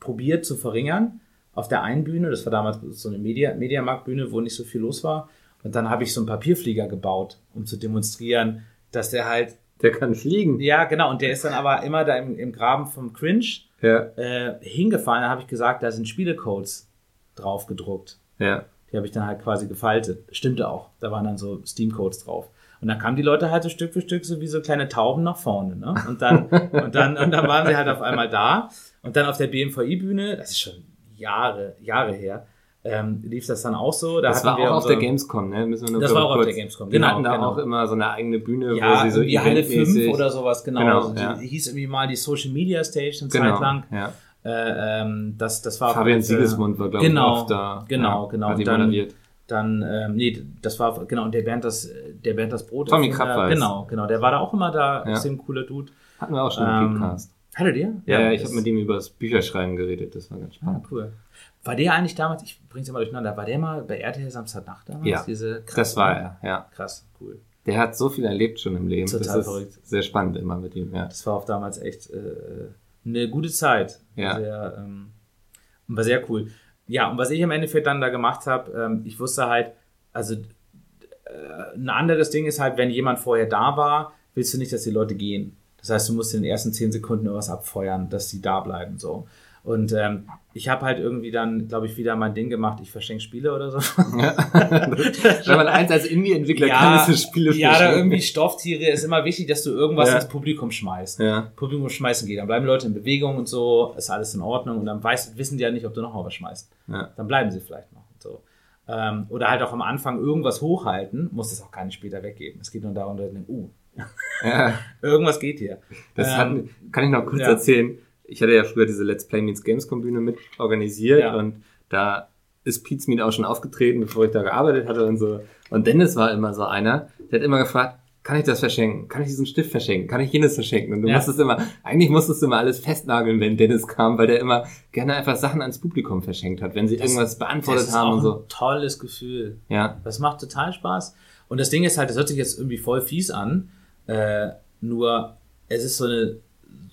probiert zu verringern auf der einen Bühne. Das war damals so eine Media, Mediamarktbühne, wo nicht so viel los war. Und dann habe ich so einen Papierflieger gebaut, um zu demonstrieren, dass der halt, Der kann fliegen. ja genau, und der ist dann aber immer da im, im Graben vom Cringe Ja. äh, hingefallen. Da habe ich gesagt, da sind Spielecodes drauf gedruckt. Ja. Die habe ich dann halt quasi gefaltet. Stimmte auch. Da waren dann so Steam-Codes drauf. Und dann kamen die Leute halt so Stück für Stück so wie so kleine Tauben nach vorne. Ne? Und, dann, und, dann, und dann waren sie halt auf einmal da. Und dann auf der BMVI-Bühne, das ist schon Jahre, Jahre her, ähm, lief das dann auch so. Da Das war auch auf unsere- der Gamescom, ne? Müssen wir nur Das war auch auf kurz- der Gamescom, Die genau, hatten da genau. auch immer so eine eigene Bühne, ja, wo sie so irgendwie Halle 5 eventmäßig- oder sowas, genau. Genau, also die, ja. hieß irgendwie mal die Social Media Station Genau. Zeit lang. Ja. Äh, ähm, das, das war auf Fabian Fälle- Siegesmund war, glaube ich, genau, oft da. Genau, ja, genau. Hat die dann, moderiert. dann ähm, nee, das war, genau, und der Bernd das, der Bernd das Brot. Tommy Krabweis. Genau, genau, der war da auch immer da, Ja. extrem cooler Dude. Hatten wir auch schon im Ähm, Podcast. Hattet ihr? Ja, ja, ich habe mit ihm über das Bücherschreiben geredet, das war ganz Ah, spannend. cool. War der eigentlich damals, ich bring's immer durcheinander, war der mal bei RTL Samstagnacht damals? Ja, Diese, Das war er, ja. Krass, cool. Der hat so viel erlebt schon im Leben. Total das verrückt. sehr spannend immer mit ihm, ja. Das war auch damals echt äh, eine gute Zeit. Ja. Sehr, ähm, war sehr cool. Ja, und was ich im Endeffekt dann da gemacht habe, ähm, ich wusste halt, also äh, ein anderes Ding ist halt, wenn jemand vorher da war, willst du nicht, dass die Leute gehen. Das heißt, du musst in den ersten zehn Sekunden irgendwas abfeuern, dass die da bleiben. So. Und ähm, ich habe halt irgendwie dann, glaube ich, wieder mein Ding gemacht, ich verschenke Spiele oder so. Wenn man eins als Indie-Entwickler kann, ist es Spiele ja, da irgendwie Stofftiere ist immer wichtig, dass du irgendwas Ja. ins Publikum schmeißt. Ja. Publikum schmeißen geht. Dann bleiben Leute in Bewegung und so, ist alles in Ordnung und dann weiß, wissen die ja nicht, ob du noch mal was schmeißt. Ja. Dann bleiben sie vielleicht noch. So. Ähm, oder halt auch am Anfang irgendwas hochhalten, muss das auch gar nicht später weggeben. Es geht nur darum, dass du denkst, uh, ja. irgendwas geht hier. Das Ähm, hat, kann ich noch kurz ja. erzählen. Ich hatte ja früher diese Let's Play Meets Gamescom Bühne mit organisiert Ja. und da ist Pete's Meet auch schon aufgetreten, bevor ich da gearbeitet hatte und so. Und Dennis war immer so einer, der hat immer gefragt, kann ich das verschenken? Kann ich diesen Stift verschenken? Kann ich jenes verschenken? Und du Ja. musstest immer, eigentlich musstest du immer alles festnageln, wenn Dennis kam, weil der immer gerne einfach Sachen ans Publikum verschenkt hat, wenn sie irgendwas beantwortet das ist haben auch und ein so. tolles Gefühl. Ja. Das macht total Spaß. Und das Ding ist halt, das hört sich jetzt irgendwie voll fies an, äh, nur es ist so eine,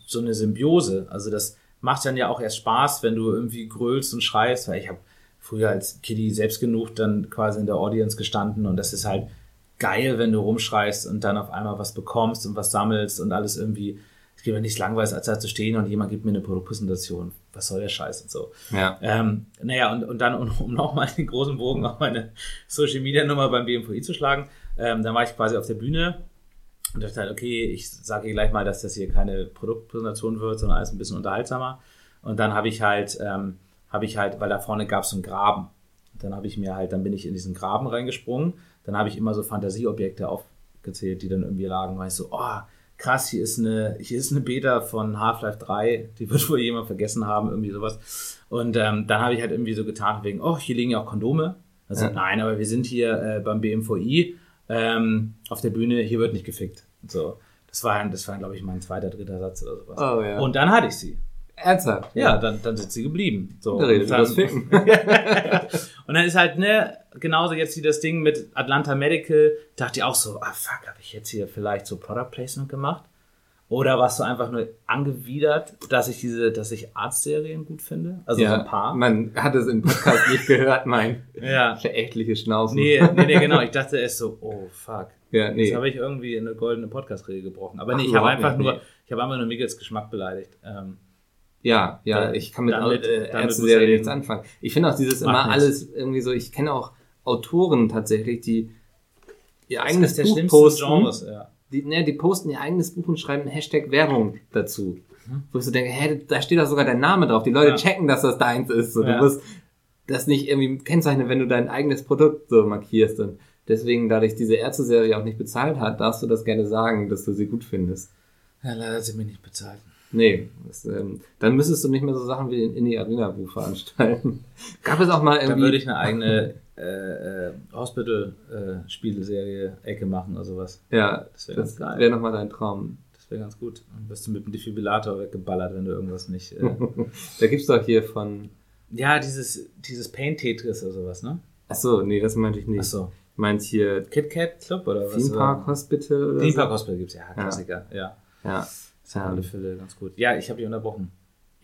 so eine Symbiose. Also das macht dann ja auch erst Spaß, wenn du irgendwie grölst und schreist, weil ich habe früher als Kiddie selbst genug dann quasi in der Audience gestanden und das ist halt geil, wenn du rumschreist und dann auf einmal was bekommst und was sammelst und alles irgendwie, es gibt mir nichts langweilig, als da zu stehen und jemand gibt mir eine Produktpräsentation. Was soll der Scheiß und so. Ja. Ähm, naja, und, und dann, um, um nochmal den großen Bogen auf meine Social Media Nummer beim BMVI zu schlagen, ähm, dann war ich quasi auf der Bühne Und dachte halt, okay, ich sage gleich mal, dass das hier keine Produktpräsentation wird, sondern alles ein bisschen unterhaltsamer. Und dann habe ich halt, ähm, habe ich halt, weil da vorne gab es so einen Graben. Dann habe ich mir halt, dann bin ich in diesen Graben reingesprungen. Dann habe ich immer so Fantasieobjekte aufgezählt, die dann irgendwie lagen. Weil ich so, oh, krass, hier ist eine, hier ist eine Beta von Half-Life 3, die wird wohl jemand vergessen haben, irgendwie sowas. Und ähm, dann habe ich halt irgendwie so getan, wegen, oh, hier liegen ja auch Kondome. Also, ja. nein, aber wir sind hier äh, beim BMVI ähm, auf der Bühne, hier wird nicht gefickt. So. Das war, das war, glaube ich, mein zweiter, dritter Satz oder sowas. Oh, ja. Und dann hatte ich sie. Ernsthaft? Ja, dann, dann sind sie geblieben. So. Da redet das Ficken. und dann ist halt, ne, genauso jetzt wie das Ding mit Atlanta Medical, dachte ich auch so, ah fuck, habe ich jetzt hier vielleicht so Product Placement gemacht? Oder warst du einfach nur angewidert, dass ich diese, dass ich Arztserien gut finde? Also ja, so ein paar. Man hat es im Podcast nicht gehört, mein ja. verächtliche Schnaufen. Nee, nee, nee, genau. Ich dachte erst so, oh fuck. Ja, nee. Jetzt habe ich irgendwie eine goldene Podcast-Regel gebrochen. Aber nee, Ach, ich habe einfach nur, nee. ich habe einfach nur Miggles Geschmack beleidigt. Ähm, ja, ja, da, ich kann mit damit, äh, nichts anfangen. Ich finde auch dieses immer nichts. alles irgendwie so, ich kenne auch Autoren tatsächlich, die ihr das eigenes Buch posten. Genres, ja die, ne, die posten ihr eigenes Buch und schreiben Hashtag Werbung dazu. Mhm. Wo ich so denke, hä, da steht doch sogar dein Name drauf. Die Leute ja. checken, dass das deins ist. So, ja. Du musst das nicht irgendwie kennzeichnen, wenn du dein eigenes Produkt so markierst. Und deswegen, da dich diese Ärzte-Serie auch nicht bezahlt hat, darfst du das gerne sagen, dass du sie gut findest. Ja, leider sind mir nicht bezahlt. Nee, das, ähm, dann müsstest du nicht mehr so Sachen wie den Indie Arena Buch veranstalten. Gab es auch mal irgendwie. Da würde ich eine eigene äh, äh, Hospital-Spieleserie äh, Ecke machen oder sowas. Ja, das wäre ganz geil. Wäre nochmal dein Traum. Das wäre ganz gut. Dann wirst du mit dem Defibrillator weggeballert, wenn du irgendwas nicht. Äh da gibt's doch hier von. Ja, dieses, dieses Paint Tetris oder sowas, ne? Achso, nee, das meinte ich nicht. Achso. Meint hier. KitKat Club oder was? Theme Park Hospital oder Theme Park so? Hospital gibt's, ja, Klassiker, ja. Ja. ja. Das ja. alle Fälle ganz gut. Ja, ich habe dich unterbrochen.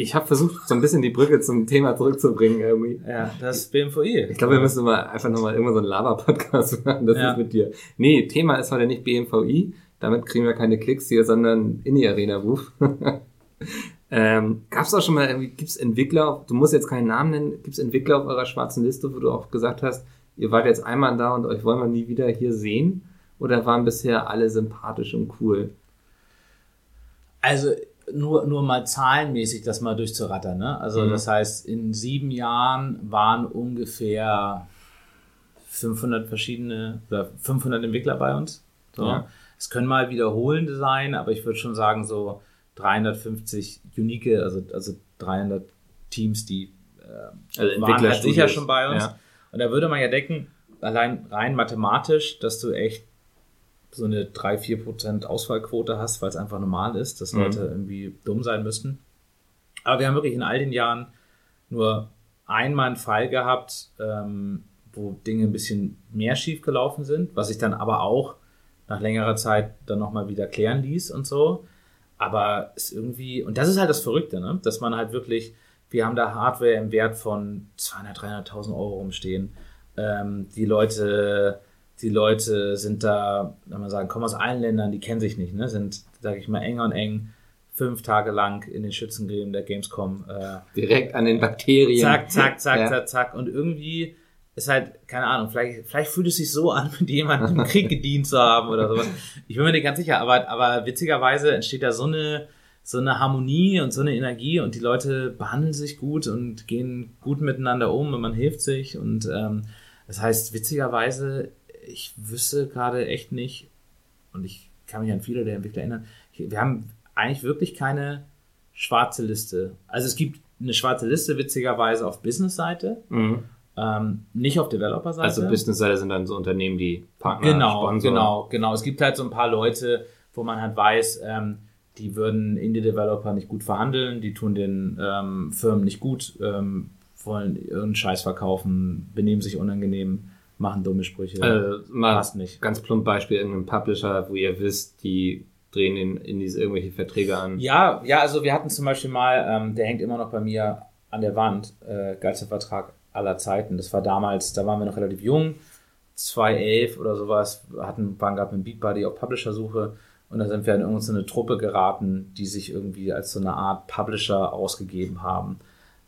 Ich habe versucht, so ein bisschen die Brücke zum Thema zurückzubringen irgendwie. Ja, das BMVI. Ich glaube, wir müssen mal einfach nochmal irgendwann so einen Lava-Podcast machen. Das ja. ist mit dir. Nee, Thema ist heute nicht BMVI. Damit kriegen wir keine Klicks hier, sondern Indie-Arena-Ruf. ähm, Gab es auch schon mal irgendwie, gibt es Entwickler, du musst jetzt keinen Namen nennen, gibt es Entwickler auf eurer schwarzen Liste, wo du auch gesagt hast, ihr wart jetzt einmal da und euch wollen wir nie wieder hier sehen? Oder waren bisher alle sympathisch und cool? Also nur, nur mal zahlenmäßig das mal durchzurattern. Ne? Also mhm. das heißt, in sieben Jahren waren ungefähr 500 verschiedene oder 500 Entwickler bei uns. So. Ja. Es können mal wiederholende sein, aber ich würde schon sagen so 350 unique, also, also 300 Teams, die äh, also waren halt sicher schon bei uns. Ja. Und da würde man ja denken, allein rein mathematisch, dass du echt so eine 3-4% Ausfallquote hast, weil es einfach normal ist, dass mhm. Leute irgendwie dumm sein müssten. Aber wir haben wirklich in all den Jahren nur einmal einen Fall gehabt, ähm, wo Dinge ein bisschen mehr schief gelaufen sind, was sich dann aber auch nach längerer Zeit dann nochmal wieder klären ließ und so. Aber es irgendwie, und das ist halt das Verrückte, ne? dass man halt wirklich, wir haben da Hardware im Wert von 200.000, 300.000 Euro rumstehen. Ähm, die Leute die Leute sind da, wenn man sagen, kommen aus allen Ländern, die kennen sich nicht, ne? sind, sage ich mal, enger und eng fünf Tage lang in den Schützengräben der Gamescom. Äh, Direkt an den Bakterien. Zack, zack, zack, ja. zack, zack. Und irgendwie ist halt, keine Ahnung, vielleicht, vielleicht fühlt es sich so an, mit jemandem im Krieg gedient zu haben oder sowas. Ich bin mir nicht ganz sicher, aber, aber witzigerweise entsteht da so eine, so eine Harmonie und so eine Energie und die Leute behandeln sich gut und gehen gut miteinander um und man hilft sich und ähm, das heißt, witzigerweise ich wüsste gerade echt nicht, und ich kann mich an viele der Entwickler erinnern, wir haben eigentlich wirklich keine schwarze Liste. Also es gibt eine schwarze Liste, witzigerweise, auf Business-Seite. Mhm. Ähm, nicht auf Developer-Seite. Also Business-Seite sind dann so Unternehmen, die Partner Genau, Sponsor. genau, genau. Es gibt halt so ein paar Leute, wo man halt weiß, ähm, die würden Indie-Developer nicht gut verhandeln, die tun den ähm, Firmen nicht gut, ähm, wollen irgendeinen Scheiß verkaufen, benehmen sich unangenehm machen dumme Sprüche. Also, mal passt nicht. Ganz plump Beispiel, irgendein Publisher, wo ihr wisst, die drehen in, in diese irgendwelche Verträge an. Ja, ja, also wir hatten zum Beispiel mal, ähm, der hängt immer noch bei mir an der Wand, äh, geilster Vertrag aller Zeiten. Das war damals, da waren wir noch relativ jung, 2011 oder sowas, hatten, waren gerade mit Beatbuddy auf Publisher-Suche und da sind wir in irgendeine Truppe geraten, die sich irgendwie als so eine Art Publisher ausgegeben haben.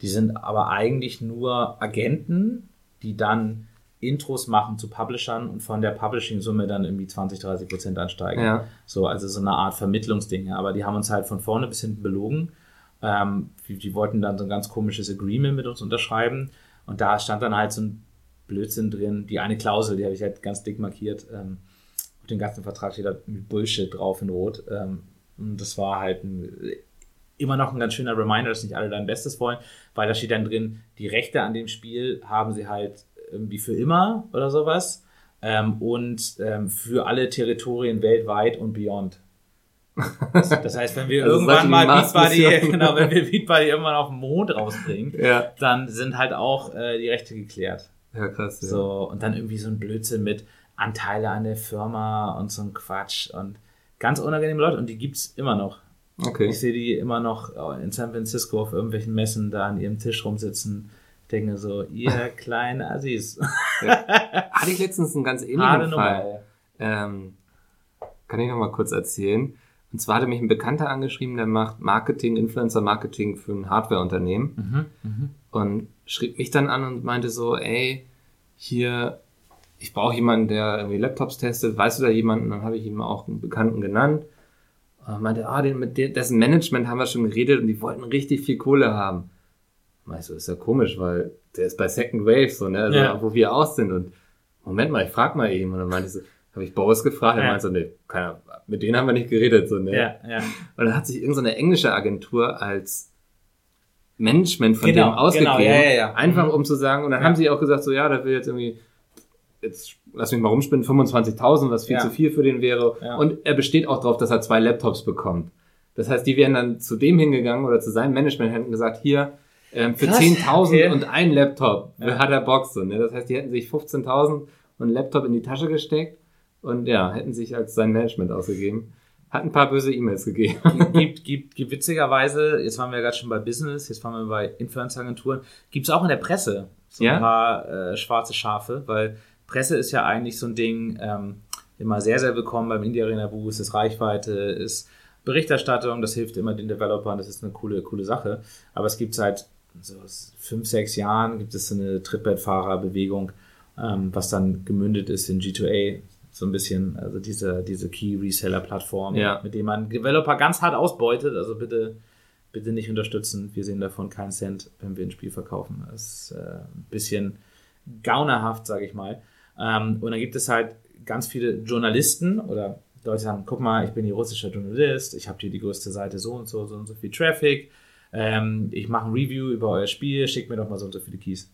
Die sind aber eigentlich nur Agenten, die dann Intros machen zu Publishern und von der Publishing-Summe dann irgendwie 20, 30 Prozent ansteigen. Ja. So, also so eine Art Vermittlungsding. Aber die haben uns halt von vorne bis hinten belogen. Ähm, die, die wollten dann so ein ganz komisches Agreement mit uns unterschreiben. Und da stand dann halt so ein Blödsinn drin. Die eine Klausel, die habe ich halt ganz dick markiert. Ähm, auf den ganzen Vertrag steht da Bullshit drauf in Rot. Ähm, und das war halt ein, immer noch ein ganz schöner Reminder, dass nicht alle dein Bestes wollen, weil da steht dann drin, die Rechte an dem Spiel haben sie halt irgendwie für immer oder sowas. Ähm, und ähm, für alle Territorien weltweit und beyond. Das, heißt, wenn wir Also irgendwann mal Beat Buddy, genau, wenn wir Beat Buddy irgendwann auf den Mond rausbringen, Ja. dann sind halt auch äh, die Rechte geklärt. Ja, krass. Ja. So, und dann irgendwie so ein Blödsinn mit Anteile an der Firma und so ein Quatsch und ganz unangenehme Leute und die gibt's immer noch. Okay. Ich sehe die immer noch in San Francisco auf irgendwelchen Messen da an ihrem Tisch rumsitzen. Denke so, ihr kleinen Assis. Hatte ich letztens einen ganz ähnlichen Harte Fall. Ähm, kann ich noch mal kurz erzählen. Und zwar hatte mich ein Bekannter angeschrieben, der macht Marketing, Influencer-Marketing für ein Hardware-Unternehmen. Mhm, Und schrieb mich dann an und meinte so, ey, hier, ich brauche jemanden, der irgendwie Laptops testet. Weißt du da jemanden? Dann habe ich ihm auch einen Bekannten genannt. Und meinte, ah, den, mit de- dessen Management haben wir schon geredet und die wollten richtig viel Kohle haben. Meinst du, ist ja komisch, weil der ist bei Second Wave so, ne? Also, Ja. wo wir aus sind. Und Moment mal, ich frag mal eben. Und dann meinte ich so, habe ich Boris gefragt, er Ja. meinte so, nee, keiner, mit denen haben wir nicht geredet, so, ne? Ja, ja. Und dann hat sich irgendeine so englische Agentur als Management von Genau, dem ausgegeben. genau, ja, ja, ja. Einfach Mhm. um zu sagen, und dann Ja. haben sie auch gesagt, so ja, da will jetzt irgendwie, jetzt lass mich mal rumspinnen, 25.000, was viel Ja. zu viel für den wäre. Ja. Und er besteht auch darauf, dass er zwei Laptops bekommt. Das heißt, die wären dann zu dem hingegangen oder zu seinem Management hätten gesagt, hier, ähm, für Krass, 10.000 okay. und ein Laptop Ja. hat er so. Ne? Das heißt, die hätten sich 15.000 und einen Laptop in die Tasche gesteckt und ja, hätten sich als sein Management ausgegeben. Hat ein paar böse E-Mails gegeben. gibt, gibt, gibt witzigerweise, jetzt waren wir ja gerade schon bei Business, jetzt waren wir bei Influencer-Agenturen, gibt es auch in der Presse so Ja? ein paar äh, schwarze Schafe, weil Presse ist ja eigentlich so ein Ding, ähm, immer sehr, sehr willkommen beim Indie Arena Boost, ist Reichweite, ist Berichterstattung, das hilft immer den Developern, das ist eine coole, coole Sache. Aber es gibt seit so fünf, sechs Jahren gibt es so eine Trittbrettfahrerbewegung, ähm, was dann gemündet ist in G2A, so ein bisschen, also diese, diese Key-Reseller-Plattform, Ja. mit dem man Developer ganz hart ausbeutet. Also bitte, bitte nicht unterstützen. Wir sehen davon keinen Cent, wenn wir ein Spiel verkaufen. Das ist äh, ein bisschen gaunerhaft, sage ich mal. Ähm, und dann gibt es halt ganz viele Journalisten oder Leute sagen, guck mal, ich bin hier russischer Journalist, ich habe hier die größte Seite so und so, so und so viel Traffic. Ähm, ich mache ein Review über euer Spiel, schickt mir doch mal so und so viele Keys.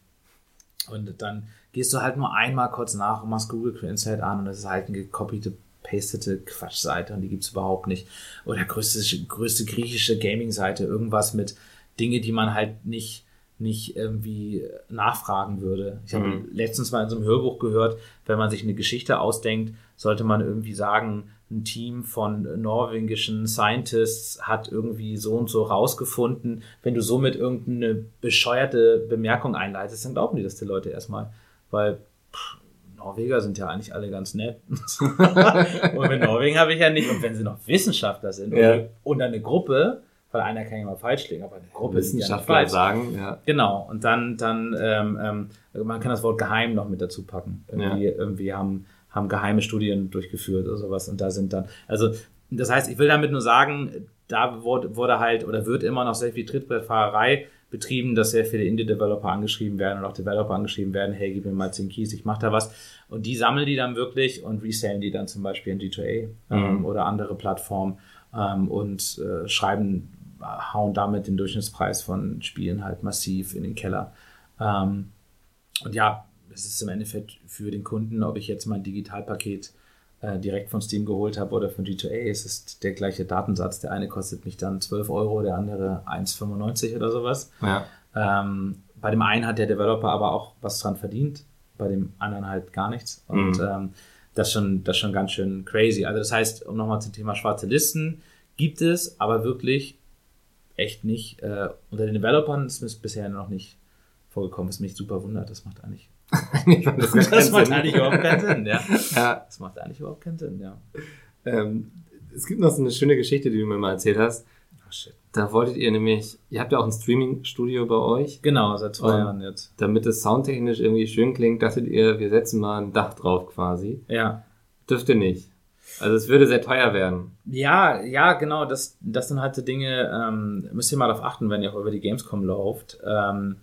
Und dann gehst du halt nur einmal kurz nach und machst Google Translate an und das ist halt eine gekopierte, pastete Quatschseite und die gibt's überhaupt nicht. Oder größte, größte griechische Gaming-Seite, irgendwas mit Dinge, die man halt nicht, nicht irgendwie nachfragen würde. Ich habe Mhm. letztens mal in so einem Hörbuch gehört, wenn man sich eine Geschichte ausdenkt, sollte man irgendwie sagen, ein Team von norwegischen Scientists hat irgendwie so und so rausgefunden. Wenn du somit irgendeine bescheuerte Bemerkung einleitest, dann glauben die das die Leute erstmal. Weil pff, Norweger sind ja eigentlich alle ganz nett. und mit Norwegen habe ich ja nicht. Und wenn sie noch Wissenschaftler sind Ja. und, und eine Gruppe, weil einer kann ja mal falsch liegen, aber eine Gruppe ja nicht falsch. sagen, ja. Genau, und dann, dann ähm, ähm, man kann das Wort geheim noch mit dazu packen. Irgendwie, irgendwie haben, haben geheime Studien durchgeführt oder sowas und da sind dann, also das heißt, ich will damit nur sagen, da wurde, wurde halt oder wird immer noch sehr viel Trittbrettfahrerei betrieben, dass sehr viele Indie-Developer angeschrieben werden und auch Developer angeschrieben werden, hey, gib mir mal 10 Keys, ich mach da was. Und die sammeln die dann wirklich und resellen die dann zum Beispiel in G2A ähm, Mhm. oder andere Plattformen ähm, und äh, schreiben, hauen damit den Durchschnittspreis von Spielen halt massiv in den Keller. Ähm, und ja, es ist im Endeffekt für den Kunden, ob ich jetzt mein Digitalpaket äh, direkt von Steam geholt habe oder von G2A, es ist der gleiche Datensatz. Der eine kostet mich dann 12 Euro, der andere 1,95 oder sowas. ja. Ähm, bei dem einen hat der Developer aber auch was dran verdient, bei dem anderen halt gar nichts. Und Mhm. ähm, das, schon, das ist schon ganz schön crazy. Also das heißt, um nochmal zum Thema schwarze Listen, gibt es, aber wirklich echt nicht. Äh, unter den Developern ist es bisher noch nicht vorgekommen, was mich super wundert. Das macht eigentlich, das das keinen macht Sinn. eigentlich überhaupt keinen Sinn. Ja. Ja, Das macht eigentlich überhaupt keinen Sinn, ja. ähm, es gibt noch so eine schöne Geschichte, die du mir mal erzählt hast. Oh shit. Da wolltet ihr nämlich, ihr habt ja auch ein Streaming-Studio bei euch. Genau, seit zwei Und Jahren jetzt. Damit es soundtechnisch irgendwie schön klingt, dachtet ihr, wir setzen mal ein Dach drauf quasi. Ja. Dürft ihr nicht. Also es würde sehr teuer werden. Ja, ja, genau, das, das sind halt so Dinge, ähm, müsst ihr mal darauf achten, wenn ihr auch über die Gamescom lauft. Ähm,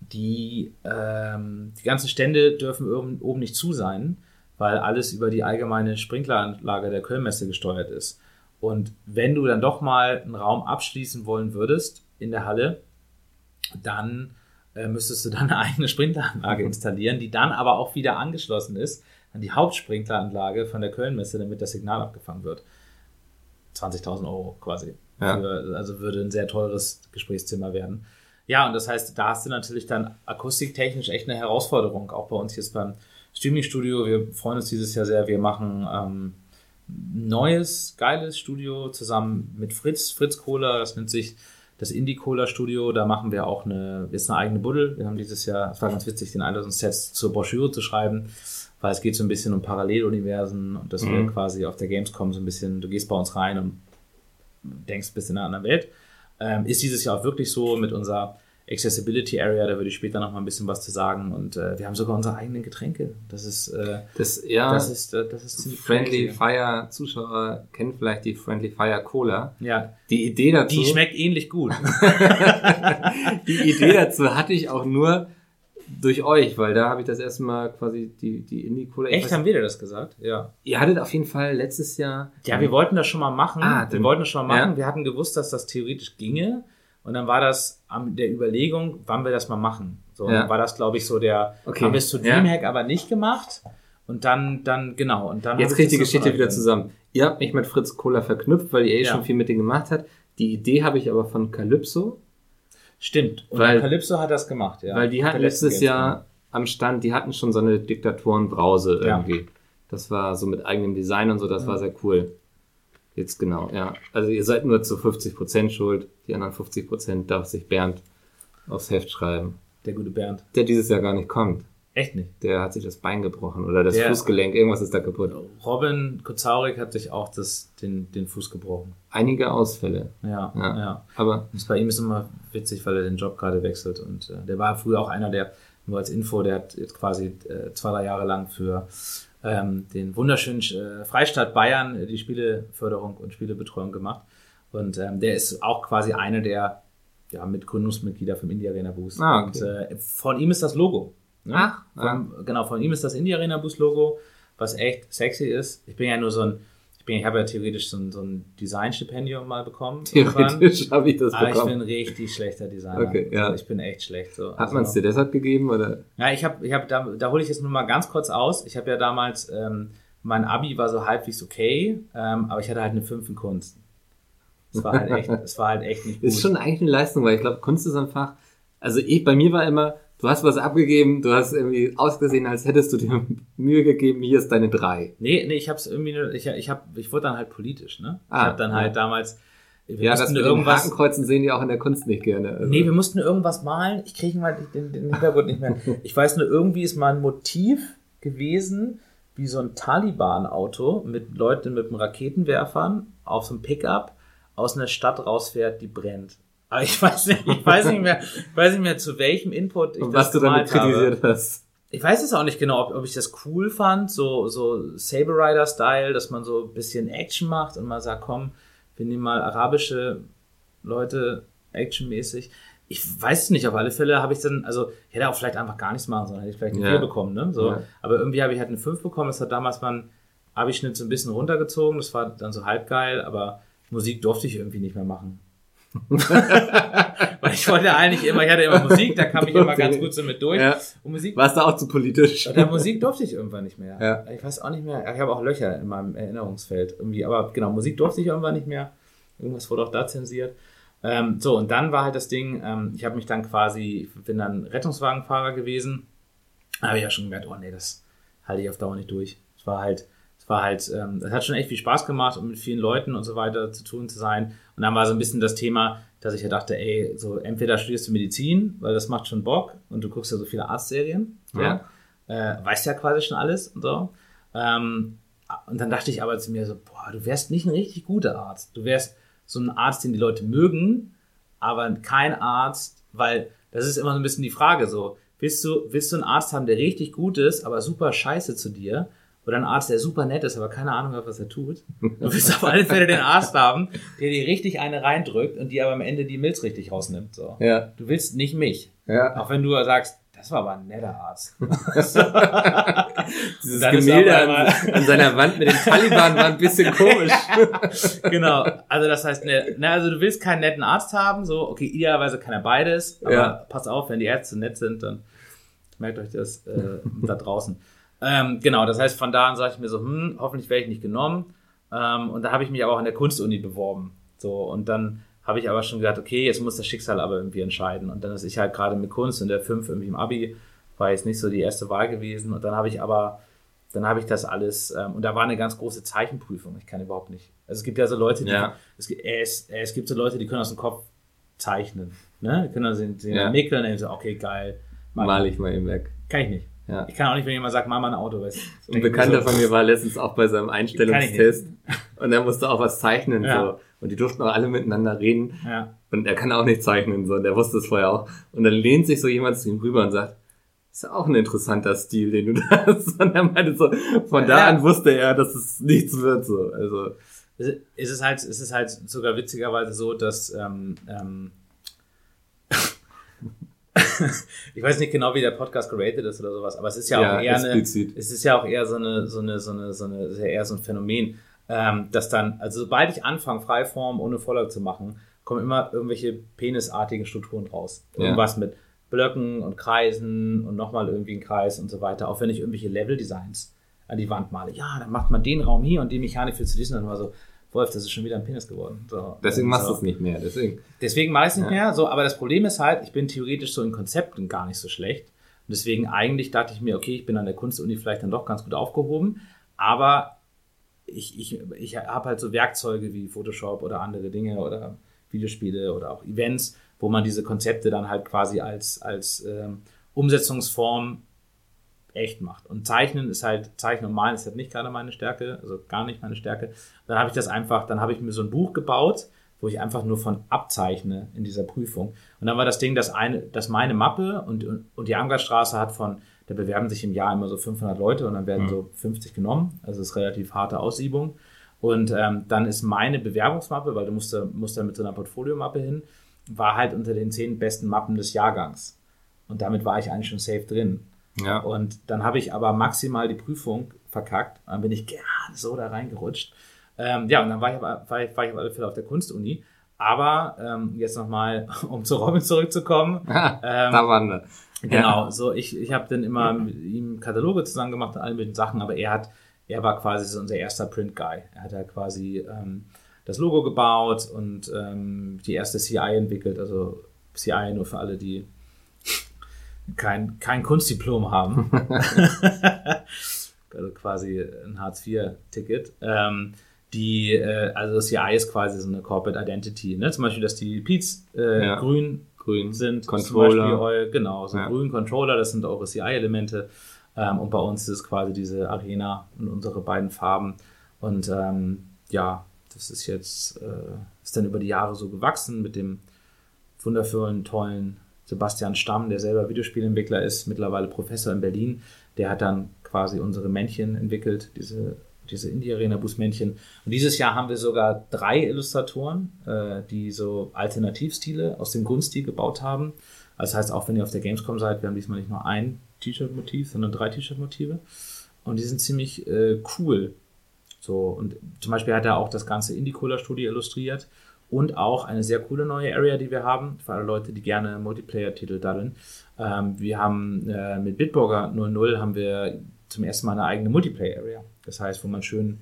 die, ähm, die ganzen Stände dürfen oben, oben nicht zu sein, weil alles über die allgemeine Sprinkleranlage der Kölnmesse gesteuert ist. Und wenn du dann doch mal einen Raum abschließen wollen würdest in der Halle, dann äh, müsstest du dann eine eigene Sprinkleranlage installieren, die dann aber auch wieder angeschlossen ist an die Hauptsprinkleranlage von der Kölnmesse, damit das Signal abgefangen wird. 20.000 Euro quasi. Ja. Für, also würde ein sehr teures Gesprächszimmer werden. Ja, und das heißt, da hast du natürlich dann akustiktechnisch echt eine Herausforderung, auch bei uns jetzt beim Streaming-Studio. Wir freuen uns dieses Jahr sehr. Wir machen ähm, neues, geiles Studio zusammen mit Fritz, Fritz Kohler. Das nennt sich das Indie Cola Studio. Da machen wir auch eine, jetzt eine eigene Buddel. Wir haben dieses Jahr, es war ganz witzig, den Einladungssets zur Broschüre zu schreiben, weil es geht so ein bisschen um Paralleluniversen und das Mhm. wir quasi auf der Gamescom so ein bisschen, du gehst bei uns rein und denkst, bist in einer anderen Welt. Ähm, ist dieses Jahr auch wirklich so mit unserer Accessibility Area, da würde ich später noch mal ein bisschen was zu sagen. Und äh, wir haben sogar unsere eigenen Getränke. Das ist, äh, Das, ja, das ist, äh, das ist ziemlich Friendly crazy. Fire Zuschauer kennen vielleicht die Friendly Fire Cola. Ja, Die Idee dazu, die schmeckt ähnlich gut. die Idee dazu hatte ich auch nur durch euch, weil da habe ich das erste Mal quasi die, die Indie Cola. ich Echt, haben wir dir das gesagt? Ja. Ihr hattet auf jeden Fall letztes Jahr. Ja, wir wollten das schon mal machen. Ah, wir wollten das schon mal machen. ja. Wir hatten gewusst, dass das theoretisch ginge. Und dann war das an der Überlegung, wann wir das mal machen. So, Ja. war das, glaube ich, so der, Okay. haben wir es zu Ja. Dreamhack aber nicht gemacht. Und dann, dann, genau. Und dann Jetzt kriegt die Geschichte wieder zusammen. Ihr habt mich mit Fritz Cola verknüpft, weil ihr eh Ja. schon viel mit denen gemacht habt. Die Idee habe ich aber von Calypso, Stimmt. Und Weil- Calypso hat das gemacht, ja. weil die hatten letztes. Jahr am Stand, die hatten schon so eine Diktatorenbrause Ja. irgendwie. Das war so mit eigenem Design und so, das war sehr cool. Jetzt genau, ja. Also ihr seid nur zu 50% schuld, die anderen 50% darf sich Bernd aufs Heft schreiben. Der gute Bernd. Der dieses Jahr gar nicht kommt. Echt nicht. Der hat sich das Bein gebrochen oder das Der- Fußgelenk, irgendwas ist da kaputt. Robin Kozaurik hat sich auch das, den, den Fuß gebrochen. Einige Ausfälle. Ja, Ja. ja. Aber Das bei ihm ist immer witzig, weil er den Job gerade wechselt. Und äh, der war früher auch einer, der, nur als Info, der hat jetzt quasi äh, zwei, drei Jahre lang für ähm, den wunderschönen äh, Freistaat Bayern äh, die Spieleförderung und Spielebetreuung gemacht. Und ähm, der ist auch quasi einer der ja, Mitgründungsmitglieder vom Indie Arena Boost. Ah, okay. Und äh, von ihm ist das Logo. Ne? Ach, von, genau, von ihm ist das Indie Arena Boost Logo, was echt sexy ist. Ich bin ja nur so ein, bin, ich habe ja theoretisch so ein, so ein Designstipendium mal bekommen. theoretisch habe ich das Aber ich bin bekommen. ein richtig schlechter Designer. Okay, ja. Also ich bin echt schlecht. So. Hat Also- man es dir deshalb gegeben oder? Ja, ich habe, ich hab, da, da hole ich jetzt nur mal ganz kurz aus. Ich habe ja damals, ähm, mein Abi war so halbwegs okay, ähm, aber ich hatte halt eine 5 in Kunst. Es war halt echt, es war halt echt nicht gut. Ist schon eigentlich eine Leistung, weil ich glaube, Kunst ist ein Fach. Also ich, bei mir war immer, du hast was abgegeben, du hast irgendwie ausgesehen, als hättest du dir Mühe gegeben, hier ist deine drei. Nee, nee, ich hab's irgendwie nur, ich, ich hab, ich wurde dann halt politisch, ne? ich Ah, habe dann ja. halt damals, wir Ja, das mit irgendwas, Hakenkreuzen sehen die auch in der Kunst nicht gerne. Also. Nee, wir mussten irgendwas malen. Ich kriege mal den, den Hintergrund nicht mehr. Ich weiß nur, irgendwie ist mal ein Motiv gewesen, wie so ein Taliban-Auto mit Leuten mit einem Raketenwerfern auf so einem Pickup aus einer Stadt rausfährt, die brennt. Aber ich weiß nicht, ich weiß nicht mehr, ich weiß nicht mehr zu welchem Input ich Und das was du damit gemalt habe. kritisiert hast. Ich weiß es auch nicht genau, ob, ob ich das cool fand, so, so Saber Rider-Style, dass man so ein bisschen Action macht und mal sagt, komm, wir nehmen mal arabische Leute actionmäßig. Ich weiß es nicht, auf alle Fälle habe ich dann, also ich hätte auch vielleicht einfach gar nichts machen sollen, hätte ich vielleicht eine Ja. 4 bekommen, ne? So. Ja. Aber irgendwie habe ich halt eine 5 bekommen, das hat damals mein Abischnitt so ein bisschen runtergezogen, das war dann so halb geil, aber Musik durfte ich irgendwie nicht mehr machen. Weil ich wollte eigentlich immer, ich hatte immer Musik, da kam ich immer ganz gut so mit durch. Ja. Und Musik Warst du auch zu politisch? der Musik durfte ich irgendwann nicht mehr. Ja. Ich weiß auch nicht mehr. Ich habe auch Löcher in meinem Erinnerungsfeld irgendwie. Aber genau, Musik durfte ich irgendwann nicht mehr. Irgendwas wurde auch da zensiert. Ähm, so, und dann war halt das Ding, ähm, ich habe mich dann quasi, ich bin dann Rettungswagenfahrer gewesen. Da habe ich ja schon gemerkt, oh nee, das halte ich auf Dauer nicht durch. Es war halt, es war halt, ähm, es hat schon echt viel Spaß gemacht, um mit vielen Leuten und so weiter zu tun zu sein. Und dann war so ein bisschen das Thema, dass ich ja dachte, ey, so entweder studierst du Medizin, weil das macht schon Bock und du guckst ja so viele Arztserien. So Ja. äh, weißt ja quasi schon alles und so. Ähm, und dann dachte ich aber zu mir so, boah, du wärst nicht ein richtig guter Arzt. Du wärst so ein Arzt, den die Leute mögen, aber kein Arzt, weil das ist immer so ein bisschen die Frage so, willst du, willst du einen Arzt haben, der richtig gut ist, aber super scheiße zu dir? Oder einen Arzt, der super nett ist, aber keine Ahnung hat, was er tut. Du willst auf alle Fälle den Arzt haben, der dir richtig eine reindrückt und die aber am Ende die Milz richtig rausnimmt. So. Ja. Du willst nicht mich. Ja. Auch wenn du sagst, das war aber ein netter Arzt. Dieses Gemälde an, an seiner Wand mit den Taliban war ein bisschen komisch. genau. Also das heißt, ne, ne, also du willst keinen netten Arzt haben, so, okay, idealerweise kann er beides, aber Ja. pass auf, wenn die Ärzte nett sind, dann merkt euch das äh, da draußen. Ähm, genau, das heißt, von da an sage ich mir so, hm, hoffentlich werde ich nicht genommen. Ähm, und da habe ich mich aber auch an der Kunstuni beworben. So, und dann habe ich aber schon gedacht, okay, jetzt muss das Schicksal aber irgendwie entscheiden. Und dann ist ich halt gerade mit Kunst in der 5 irgendwie im Abi, war jetzt nicht so die erste Wahl gewesen. Und dann habe ich aber, dann habe ich das alles, ähm, und da war eine ganz große Zeichenprüfung. Ich kann überhaupt nicht. Also es gibt ja so Leute, die, Ja. es, gibt- es, es gibt so Leute, die können aus dem Kopf zeichnen. Ne? Die können dann sehen, sehen Ja. Nickel und dann so, okay, geil. Mal ich mal eben weg. Kann ich nicht. Ja. Ich kann auch nicht, wenn jemand sagt, mach mal ein Auto. Weißt, du. Ein Bekannter von mir war letztens auch bei seinem Einstellungstest und er musste auch was zeichnen. Ja. So. Und die durften auch alle miteinander reden. Ja. Und er kann auch nicht zeichnen, so. Und er wusste es vorher auch. Und dann lehnt sich so jemand zu ihm rüber und sagt, ist ja auch ein interessanter Stil, den du da hast. Und er meinte so, von da an wusste er, dass es nichts wird, so. Also, Es es ist halt, es ist halt sogar witzigerweise so, dass ähm, ähm, ich weiß nicht genau, wie der Podcast geratet ist oder sowas, aber es ist ja, Ja, auch eher eine, explizit. es ist ja auch eher so eine, so eine, so eine, so eine, ja eher so ein Phänomen, ähm, dass dann, also sobald ich anfange, Freiform ohne Vorlage zu machen, kommen immer irgendwelche penisartigen Strukturen raus. Ja. Irgendwas mit Blöcken und Kreisen und nochmal irgendwie ein Kreis und so weiter. Auch wenn ich irgendwelche Level-Designs an die Wand male. Ja, dann macht man den Raum hier und die Mechanik für zu diesen. Und dann war so, Wolf, das ist schon wieder ein Penis geworden. So, deswegen machst so. du es nicht mehr. Deswegen. Deswegen mache ich es nicht Ja. mehr. So, aber das Problem ist halt, ich bin theoretisch so in Konzepten gar nicht so schlecht. Und deswegen eigentlich dachte ich mir, okay, ich bin an der Kunstuni vielleicht dann doch ganz gut aufgehoben. Aber ich, ich, ich habe halt so Werkzeuge wie Photoshop oder andere Dinge oder Videospiele oder auch Events, wo man diese Konzepte dann halt quasi als, als ähm, Umsetzungsform echt macht. Und Zeichnen ist halt, Zeichnen und Malen ist halt nicht gerade meine Stärke, also gar nicht meine Stärke. Dann habe ich das einfach, dann habe ich mir so ein Buch gebaut, wo ich einfach nur von abzeichne in dieser Prüfung. Und dann war das Ding, dass eine, dass meine Mappe und, und, und die Amgarstraße hat von, da bewerben sich im Jahr immer so 500 Leute und dann werden so 50 genommen. Also das ist relativ harte Aussiebung. Und ähm, dann ist meine Bewerbungsmappe, weil du musst musst da mit so einer Portfoliomappe hin, war halt unter den zehn besten Mappen des Jahrgangs. Und damit war ich eigentlich schon safe drin. Ja. Und dann habe ich aber maximal die Prüfung verkackt. Dann bin ich gerade so da reingerutscht. Ähm, ja, und dann war ich, aber, war, ich, war ich auf alle Fälle auf der Kunstuni. Aber ähm, jetzt nochmal, um zu Robin zurückzukommen. Ähm, da waren wir. Genau, so ich, ich habe dann immer mit ihm Kataloge zusammen gemacht und alle möglichen Sachen, aber er hat, er war quasi so unser erster Print-Guy. Er hat halt quasi ähm, das Logo gebaut und ähm, die erste CI entwickelt, also CI nur für alle, die kein, kein Kunstdiplom haben. also quasi ein Hartz-IV-Ticket. Ähm, die, äh, also das CI ist quasi so eine Corporate Identity. Ne? Zum Beispiel, dass die Peats äh, Ja. grün Grün. sind Controller. eu, genau, so Ja. grün Controller, das sind eure CI-Elemente. Ähm, und bei uns ist es quasi diese Arena und unsere beiden Farben. Und ähm, ja, das ist jetzt, äh, ist dann über die Jahre so gewachsen mit dem wundervollen, tollen Sebastian Stamm, der selber Videospielentwickler ist, mittlerweile Professor in Berlin. Der hat dann quasi unsere Männchen entwickelt, diese, diese Indie-Arena-Boost-Männchen. Und dieses Jahr haben wir sogar drei Illustratoren, äh, die so Alternativstile aus dem Grundstil gebaut haben. Das heißt, auch wenn ihr auf der Gamescom seid, wir haben diesmal nicht nur ein T-Shirt-Motiv, sondern drei T-Shirt-Motive. Und die sind ziemlich äh, cool. So, und zum Beispiel hat er auch das ganze Indie-Cooler-Studio illustriert und auch eine sehr coole neue Area, die wir haben, für alle Leute, die gerne Multiplayer-Titel daddeln. Ähm, wir haben äh, mit Bitburger 00 haben wir zum ersten Mal eine eigene Multiplayer-Area. Das heißt, wo man schön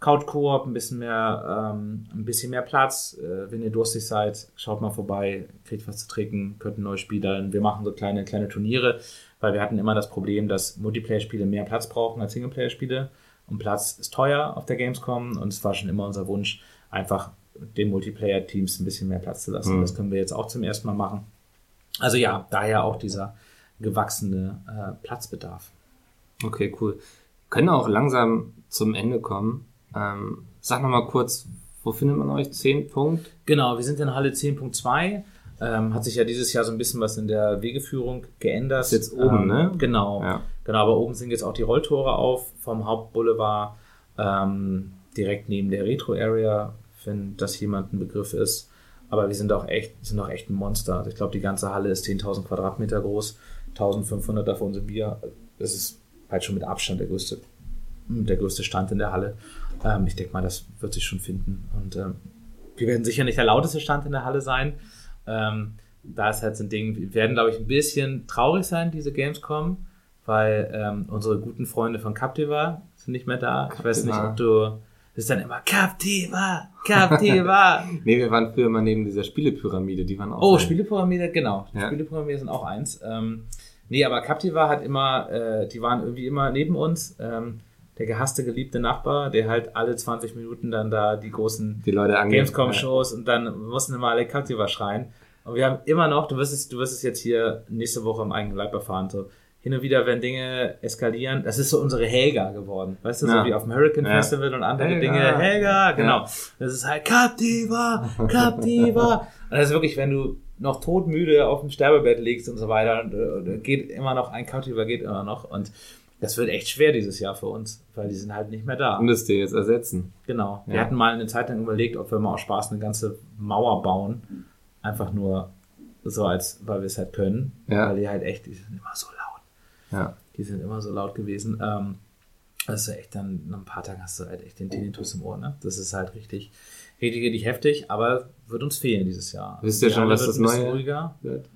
Couch-Koop, ein bisschen mehr, ähm, ein bisschen mehr Platz. Äh, wenn ihr durstig seid, schaut mal vorbei, kriegt was zu trinken, könnt ein neues Spiel daddeln. Wir machen so kleine, kleine Turniere, weil wir hatten immer das Problem, dass Multiplayer-Spiele mehr Platz brauchen als Singleplayer-Spiele. Und Platz ist teuer auf der Gamescom und es war schon immer unser Wunsch, einfach den Multiplayer-Teams ein bisschen mehr Platz zu lassen. Mhm. Das können wir jetzt auch zum ersten Mal machen. Also ja, daher auch dieser gewachsene äh, Platzbedarf. Okay, cool. Können auch langsam zum Ende kommen. Ähm, sag noch mal kurz, Wo findet man euch? 10 Punkt? Genau, wir sind in Halle 10.2. Ähm, hat sich ja dieses Jahr so ein bisschen was in der Wegeführung geändert. Ist jetzt oben, ähm, ne? Genau. Ja. Genau, aber oben sind jetzt auch die Rolltore auf vom Hauptboulevard, ähm, direkt neben der Retro-Area, wenn das jemand ein Begriff ist. Aber wir sind auch echt, sind auch echt ein Monster. Also ich glaube, die ganze Halle ist 10.000 Quadratmeter groß, 1.500 davon sind wir. Das ist halt schon mit Abstand der größte, der größte Stand in der Halle. Ähm, ich denke mal, das wird sich schon finden. Und ähm, wir werden sicher nicht der lauteste Stand in der Halle sein. Ähm, da ist halt so ein Ding, wir werden, glaube ich, ein bisschen traurig sein, diese Gamescom, weil ähm, unsere guten Freunde von Captiva sind nicht mehr da. Ich weiß nicht, Captiva. ob du. Das ist dann immer Captiva, Captiva. Nee, wir waren früher mal neben dieser Spielepyramide, die waren auch. oh, Spielepyramide, genau. Die Ja. Spielepyramide sind auch eins. Ähm, nee, aber Captiva hat immer, äh, die waren irgendwie immer neben uns. Ähm, der gehasste, geliebte Nachbar, der halt alle 20 Minuten dann da die großen Gamescom-Shows und dann mussten immer alle Captiva schreien. Und wir haben immer noch, du wirst es, du wirst es jetzt hier nächste Woche im eigenen Leib erfahren, so hin und wieder, wenn Dinge eskalieren, das ist so unsere Helga geworden. Weißt du, Ja. so wie auf dem Hurricane Ja. Festival und andere Helga. Dinge. Helga, genau. Das ist halt Captiva, Captiva. und das ist wirklich, wenn du noch todmüde auf dem Sterbebett liegst und so weiter, und, äh, geht immer noch, ein Captiva geht immer noch. Und das wird echt schwer dieses Jahr für uns, weil die sind halt nicht mehr da. Und das dir jetzt ersetzen. Genau. Wir Ja. hatten mal eine Zeit lang überlegt, ob wir mal aus Spaß eine ganze Mauer bauen. Einfach nur so, als weil wir es halt können. Ja. Weil die halt echt, die sind immer so. Ja. Die sind immer so laut gewesen. Ähm, ja echt dann, nach ein paar Tagen hast du halt echt den Tinnitus im Ohr, ne? Das ist halt richtig, richtig, richtig heftig, aber wird uns fehlen dieses Jahr. Wisst ihr schon, was das neue ruhiger. wird?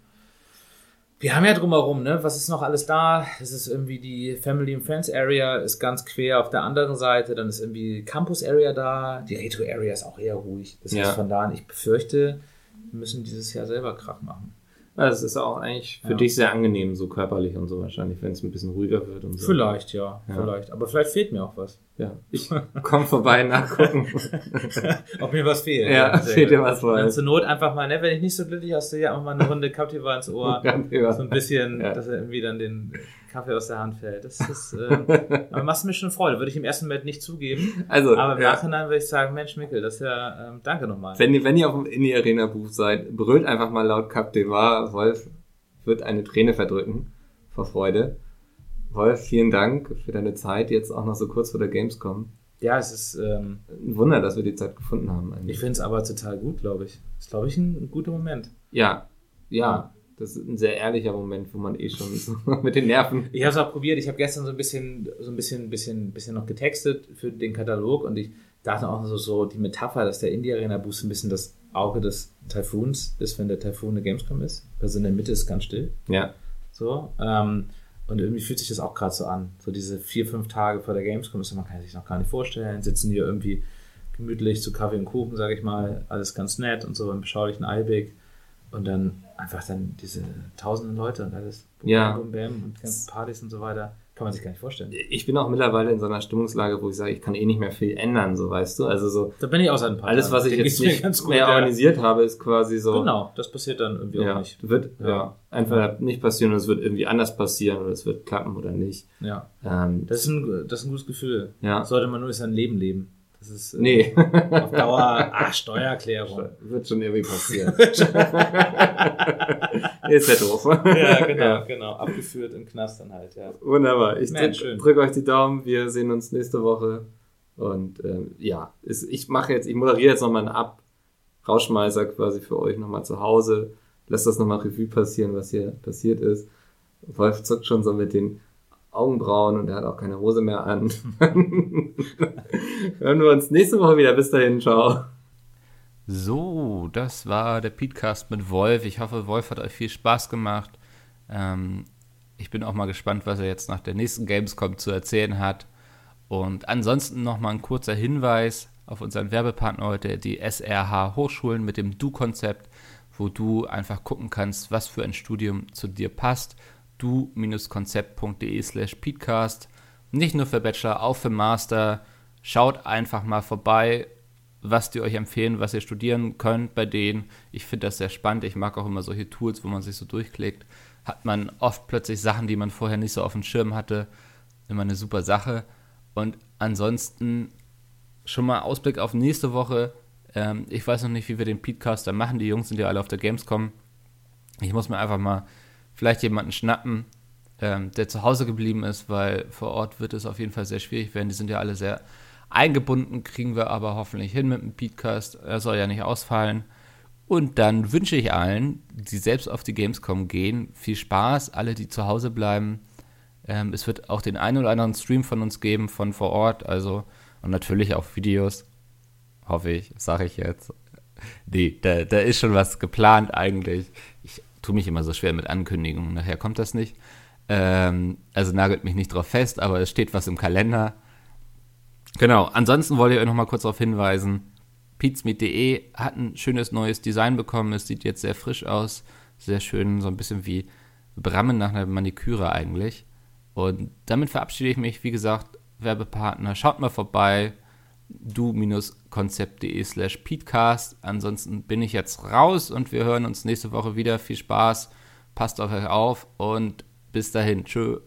Wir haben ja drumherum, ne? Was ist noch alles da? Es ist irgendwie die Family and Friends Area, ist ganz quer auf der anderen Seite. Dann ist irgendwie Campus Area da. Die Retro Area ist auch eher ruhig. Das Ja. heißt, von da an, ich befürchte, wir müssen dieses Jahr selber Krach machen. Das ist auch eigentlich für Ja. dich sehr angenehm, so körperlich und so wahrscheinlich, wenn es ein bisschen ruhiger wird und so. Vielleicht, ja, Ja. vielleicht. Aber vielleicht fehlt mir auch was. Ja. Ich komm vorbei nachgucken. Ob mir was fehlt. Ja, fehlt dir was voll. zur Not einfach mal, ne, wenn ich nicht so glücklich aussehe, einfach mal eine Runde Captiva ins Ohr. So ein bisschen, dass er irgendwie dann den Kaffee aus der Hand fällt. Das ist, ähm, aber machst mir schon Freude. Würde ich im ersten Moment nicht zugeben. Also, Aber im ja. Nachhinein würde ich sagen, Mensch, Mikkel, das ist ja, ähm, danke nochmal. Wenn ihr, wenn ihr auf dem Indie Arena Buch seid, brüllt einfach mal laut Cap de Var. Wolf wird eine Träne verdrücken vor Freude. Wolf, vielen Dank für deine Zeit, jetzt auch noch so kurz vor der Gamescom. Ja, es ist, ähm, Ein Wunder, dass wir die Zeit gefunden haben. ich Eigentlich. finde es aber total gut, glaube ich. Ist, glaube ich, ein, ein guter Moment. Ja, ja, das ist ein sehr ehrlicher Moment, wo man eh schon so mit den Nerven. Ich habe es auch probiert. Ich habe gestern so ein bisschen, so ein bisschen, bisschen, bisschen noch getextet für den Katalog und ich dachte auch so, so die Metapher, dass der Indie Arena Boost ein bisschen das Auge des Typhoons ist, wenn der Typhoon eine Gamescom ist. Also in der Mitte ist ganz still. Ja, So. Ähm, und irgendwie fühlt sich das auch gerade so an. So diese vier, fünf Tage vor der Gamescom, ist, man kann sich noch gar nicht vorstellen. Sitzen hier irgendwie gemütlich zu Kaffee und Kuchen, sage ich mal. Alles ganz nett und so im beschaulichen Eibig. Und dann einfach dann diese tausenden Leute und alles. Bum, Ja. Bum, bam und ganzen Partys und so weiter. Kann man sich gar nicht vorstellen. ich bin auch mittlerweile in so einer Stimmungslage, wo ich sage, ich kann eh nicht mehr viel ändern, so weißt du. Also so Da bin ich auch seit ein paar alles, was ich jetzt nicht ganz gut, mehr ja. organisiert habe, ist quasi so. Genau, das passiert dann irgendwie auch Ja, nicht. wird ja. Ja. einfach nicht passieren und es wird irgendwie anders passieren oder es wird klappen oder nicht. Ja. Ähm, Das ist ein, das ist ein gutes Gefühl. Ja. Sollte man nur sein Leben leben. Das ist äh, nee, auf Dauer, ah, Steuererklärung. wird schon irgendwie passieren. ist ja doof. Ja, genau, genau. Abgeführt im Knast dann halt, ja. Wunderbar. Ich drücke drück euch die Daumen. Wir sehen uns nächste Woche. Und ähm, ja, ist, ich mache jetzt, ich moderiere jetzt nochmal einen Ab Rauschmeißer quasi für euch nochmal zu Hause. Lasst das nochmal Revue passieren, was hier passiert ist. Wolf zuckt schon so mit den Augenbrauen und er hat auch keine Hose mehr an. Hören wir uns nächste Woche wieder. Bis dahin, ciao. So, das war der Podcast mit Wolf. Ich hoffe, Wolf hat euch viel Spaß gemacht. Ähm, ich bin auch mal gespannt, was er jetzt nach der nächsten Gamescom zu erzählen hat. Und ansonsten nochmal ein kurzer Hinweis auf unseren Werbepartner heute, die SRH Hochschulen mit dem Du-Konzept, wo du einfach gucken kannst, was für ein Studium zu dir passt. du-konzept.de slash Peatcast. Nicht nur für Bachelor, auch für Master. Schaut einfach mal vorbei, was die euch empfehlen, was ihr studieren könnt bei denen. Ich finde das sehr spannend. Ich mag auch immer solche Tools, wo man sich so durchklickt. Hat man oft plötzlich Sachen, die man vorher nicht so auf dem Schirm hatte. Immer eine super Sache. Und ansonsten schon mal Ausblick auf nächste Woche. Ähm, ich weiß noch nicht, wie wir den Peatcaster machen. Die Jungs sind ja alle auf der Gamescom. Ich muss mir einfach mal vielleicht jemanden schnappen, ähm, der zu Hause geblieben ist, weil vor Ort wird es auf jeden Fall sehr schwierig werden. Die sind ja alle sehr eingebunden, kriegen wir aber hoffentlich hin mit dem Peatcast. Er soll ja nicht ausfallen. Und dann wünsche ich allen, die selbst auf die Gamescom gehen, viel Spaß. Alle, die zu Hause bleiben. Ähm, es wird auch den einen oder anderen Stream von uns geben, von vor Ort. Also, und natürlich auch Videos. Hoffe ich, sage ich jetzt. Nee, da, da ist schon was geplant eigentlich. Tue mich immer so schwer mit Ankündigungen. Nachher kommt das nicht. Ähm, also nagelt mich nicht drauf fest, aber es steht was im Kalender. Genau, ansonsten wollte ich euch noch mal kurz darauf hinweisen, pizmeet.de hat ein schönes neues Design bekommen. Es sieht jetzt sehr frisch aus, sehr schön, so ein bisschen wie Brammen nach einer Maniküre eigentlich. Und damit verabschiede ich mich, wie gesagt, Werbepartner, schaut mal vorbei, du-konzept.de slash peatcast. Ansonsten bin ich jetzt raus und wir hören uns nächste Woche wieder. Viel Spaß, passt auf euch auf und bis dahin. Tschö.